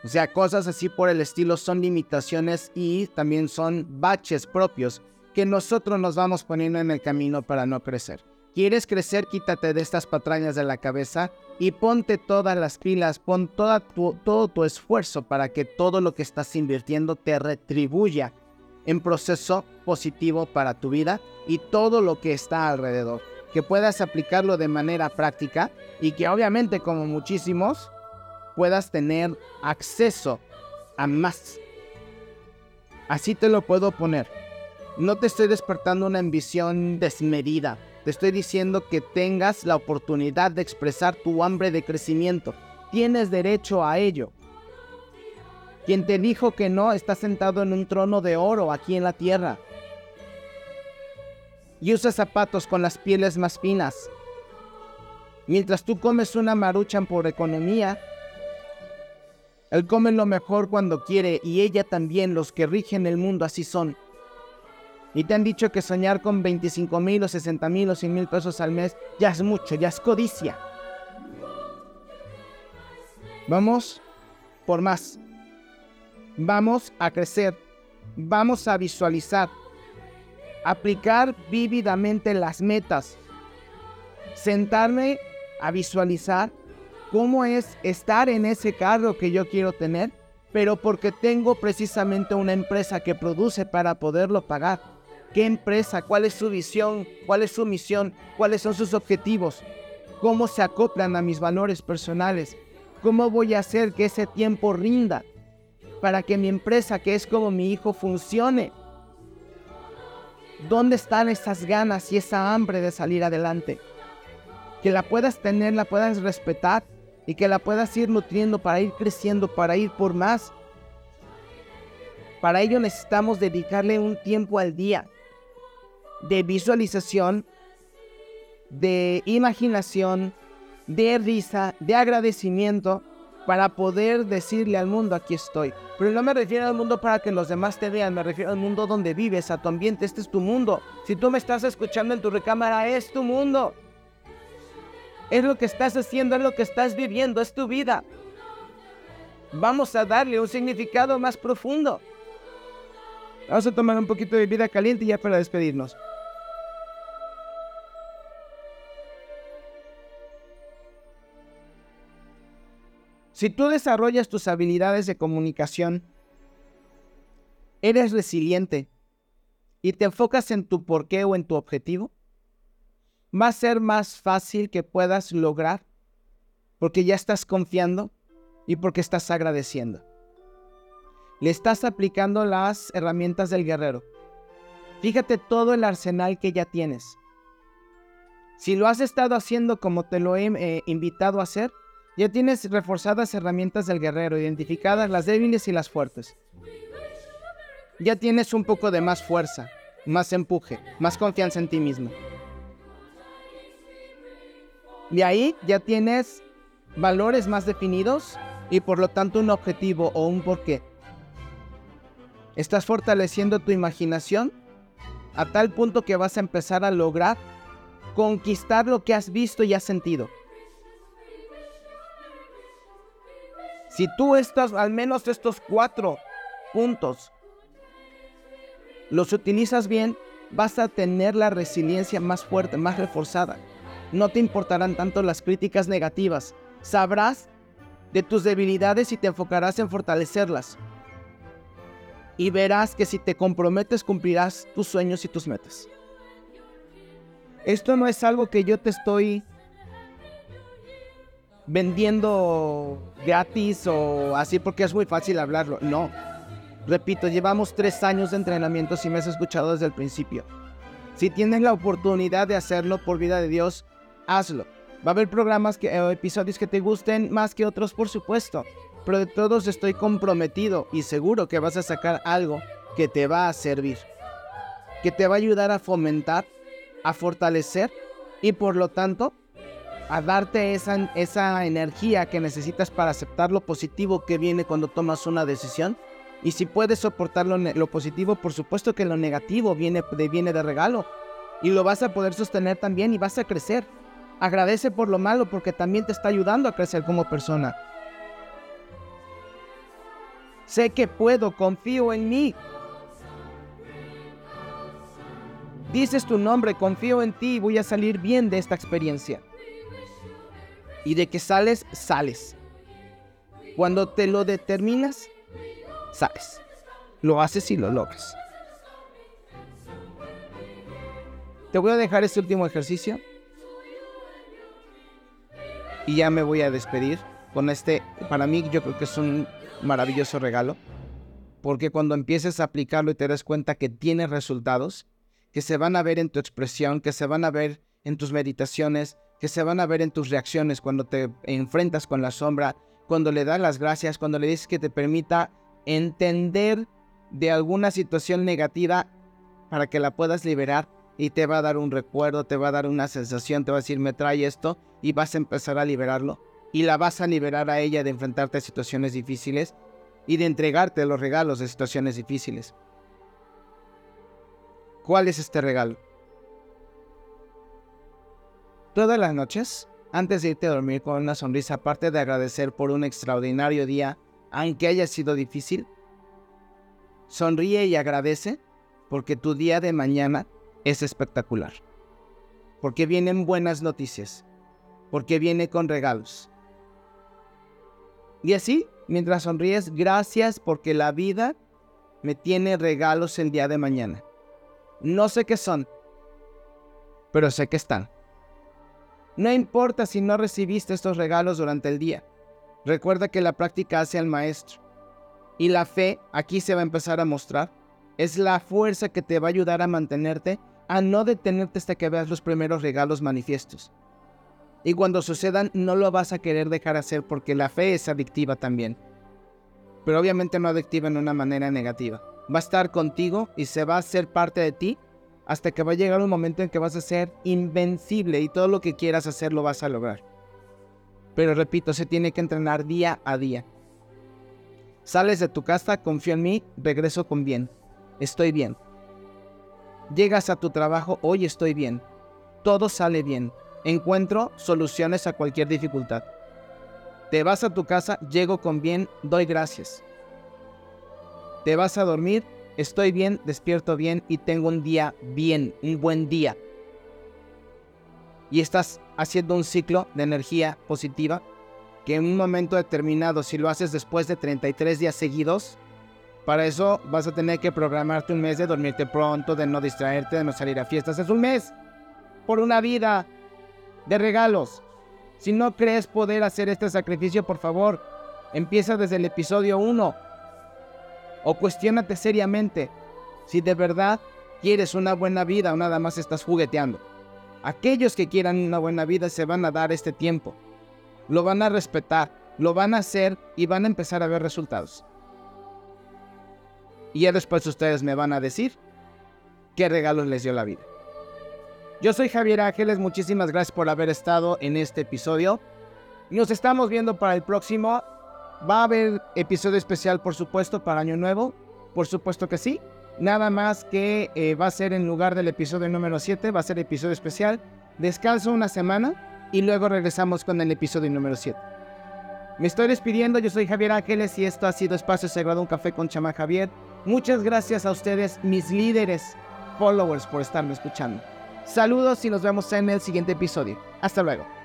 O sea, cosas así por el estilo son limitaciones y también son baches propios que nosotros nos vamos poniendo en el camino para no crecer. ¿Quieres crecer? Quítate de estas patrañas de la cabeza y ponte todas las pilas, pon toda todo tu esfuerzo para que todo lo que estás invirtiendo te retribuya en proceso positivo para tu vida y todo lo que está alrededor. Que puedas aplicarlo de manera práctica y que obviamente como muchísimos puedas tener acceso a más. Así te lo puedo poner. No te estoy despertando una ambición desmedida te estoy diciendo que tengas la oportunidad de expresar tu hambre de crecimiento. Tienes derecho a ello. Quien te dijo que no está sentado en un trono de oro aquí en la tierra. Y usa zapatos con las pieles más finas. Mientras tú comes una maruchan por economía, él come lo mejor cuando quiere y ella también, los que rigen el mundo así son. Y te han dicho que soñar con 25 mil o 60 mil o 100 mil pesos al mes ya es mucho, ya es codicia. Vamos por más. Vamos a crecer. Vamos a visualizar. Aplicar vívidamente las metas. Sentarme a visualizar cómo es estar en ese carro que yo quiero tener, pero porque tengo precisamente una empresa que produce para poderlo pagar. Qué empresa, cuál es su visión, cuál es su misión, cuáles son sus objetivos, cómo se acoplan a mis valores personales, cómo voy a hacer que ese tiempo rinda para que mi empresa, que es como mi hijo, funcione. ¿Dónde están esas ganas y esa hambre de salir adelante? Que la puedas tener, la puedas respetar y que la puedas ir nutriendo para ir creciendo, para ir por más. Para ello necesitamos dedicarle un tiempo al día de visualización, de imaginación, de risa, de agradecimiento para poder decirle al mundo aquí estoy. Pero no me refiero al mundo para que los demás te vean, me refiero al mundo donde vives, a tu ambiente, este es tu mundo. Si tú me estás escuchando en tu recámara, es tu mundo. Es lo que estás haciendo, es lo que estás viviendo, es tu vida. Vamos a darle un significado más profundo. Vamos a tomar un poquito de vida caliente ya para despedirnos. Si tú desarrollas tus habilidades de comunicación, eres resiliente y te enfocas en tu porqué o en tu objetivo, va a ser más fácil que puedas lograr porque ya estás confiando y porque estás agradeciendo. Le estás aplicando las herramientas del guerrero. Fíjate todo el arsenal que ya tienes. Si lo has estado haciendo como te lo he eh, invitado a hacer, ya tienes reforzadas herramientas del guerrero, identificadas las débiles y las fuertes. Ya tienes un poco de más fuerza, más empuje, más confianza en ti mismo. De ahí ya tienes valores más definidos y por lo tanto un objetivo o un porqué. Estás fortaleciendo tu imaginación a tal punto que vas a empezar a lograr conquistar lo que has visto y has sentido. Si tú estás, al menos estos cuatro puntos, los utilizas bien, vas a tener la resiliencia más fuerte, más reforzada. No te importarán tanto las críticas negativas. Sabrás de tus debilidades y te enfocarás en fortalecerlas. Y verás que si te comprometes cumplirás tus sueños y tus metas. Esto no es algo que yo te estoy vendiendo gratis o así porque es muy fácil hablarlo. No. Repito, llevamos tres años de entrenamiento si me has escuchado desde el principio. Si tienes la oportunidad de hacerlo por vida de Dios, hazlo. Va a haber programas que, o episodios que te gusten más que otros, por supuesto. Pero de todos estoy comprometido y seguro que vas a sacar algo que te va a servir. Que te va a ayudar a fomentar, a fortalecer y por lo tanto a darte esa, esa energía que necesitas para aceptar lo positivo que viene cuando tomas una decisión y si puedes soportar lo, positivo, por supuesto que lo negativo viene de, viene de regalo. Y lo vas a poder sostener también y vas a crecer. Agradece por lo malo porque también te está ayudando a crecer como persona. Sé que puedo, confío en mí. Dices tu nombre, confío en ti y voy a salir bien de esta experiencia. Y de que sales, sales. Cuando te lo determinas, sabes. Lo haces y lo logras. Te voy a dejar este último ejercicio. Y ya me voy a despedir con este, para mí yo creo que es un maravilloso regalo. Porque cuando empieces a aplicarlo y te das cuenta que tiene resultados, que se van a ver en tu expresión, que se van a ver en tus meditaciones, que se van a ver en tus reacciones cuando te enfrentas con la sombra, cuando le das las gracias, cuando le dices que te permita entender de alguna situación negativa para que la puedas liberar y te va a dar un recuerdo, te va a dar una sensación, te va a decir, me trae esto y vas a empezar a liberarlo y la vas a liberar a ella de enfrentarte a situaciones difíciles y de entregarte los regalos de situaciones difíciles. ¿Cuál es este regalo? Todas las noches, antes de irte a dormir con una sonrisa, aparte de agradecer por un extraordinario día, aunque haya sido difícil, sonríe y agradece porque tu día de mañana es espectacular. Porque vienen buenas noticias. Porque viene con regalos. Y así, mientras sonríes, gracias porque la vida me tiene regalos el día de mañana. No sé qué son, pero sé que están. No importa si no recibiste estos regalos durante el día. Recuerda que la práctica hace al maestro. Y la fe, aquí se va a empezar a mostrar, es la fuerza que te va a ayudar a mantenerte, a no detenerte hasta que veas los primeros regalos manifiestos. Y cuando sucedan, no lo vas a querer dejar hacer porque la fe es adictiva también. Pero obviamente no adictiva en una manera negativa. Va a estar contigo y se va a hacer parte de ti hasta que va a llegar un momento en que vas a ser invencible y todo lo que quieras hacer lo vas a lograr. Pero repito, se tiene que entrenar día a día. Sales de tu casa, confío en mí, regreso con bien. Estoy bien. Llegas a tu trabajo, hoy estoy bien. Todo sale bien. Encuentro soluciones a cualquier dificultad. Te vas a tu casa, llego con bien, doy gracias. Te vas a dormir, estoy bien, despierto bien y tengo un día bien, un buen día y estás haciendo un ciclo de energía positiva que en un momento determinado, si lo haces después de 33 días seguidos, para eso vas a tener que programarte un mes de dormirte pronto, de no distraerte, de no salir a fiestas. Es un mes por una vida de regalos. Si no crees poder hacer este sacrificio, por favor, empieza desde el episodio 1 o cuestionate seriamente si de verdad quieres una buena vida o nada más estás jugueteando. Aquellos que quieran una buena vida se van a dar este tiempo. Lo van a respetar, lo van a hacer y van a empezar a ver resultados. Y ya después ustedes me van a decir qué regalos les dio la vida. Yo soy Javier Ángeles, muchísimas gracias por haber estado en este episodio. Nos estamos viendo para el próximo. Va a haber episodio especial, por supuesto, para Año Nuevo. Por supuesto que sí. Nada más que eh, va a ser en lugar del episodio número 7, va a ser episodio especial. Descanso una semana y luego regresamos con el episodio número 7. Me estoy despidiendo, yo soy Javier Ángeles y esto ha sido Espacio Sagrado, un café con Chamán Javier. Muchas gracias a ustedes, mis líderes, followers, por estarme escuchando. Saludos y nos vemos en el siguiente episodio. Hasta luego.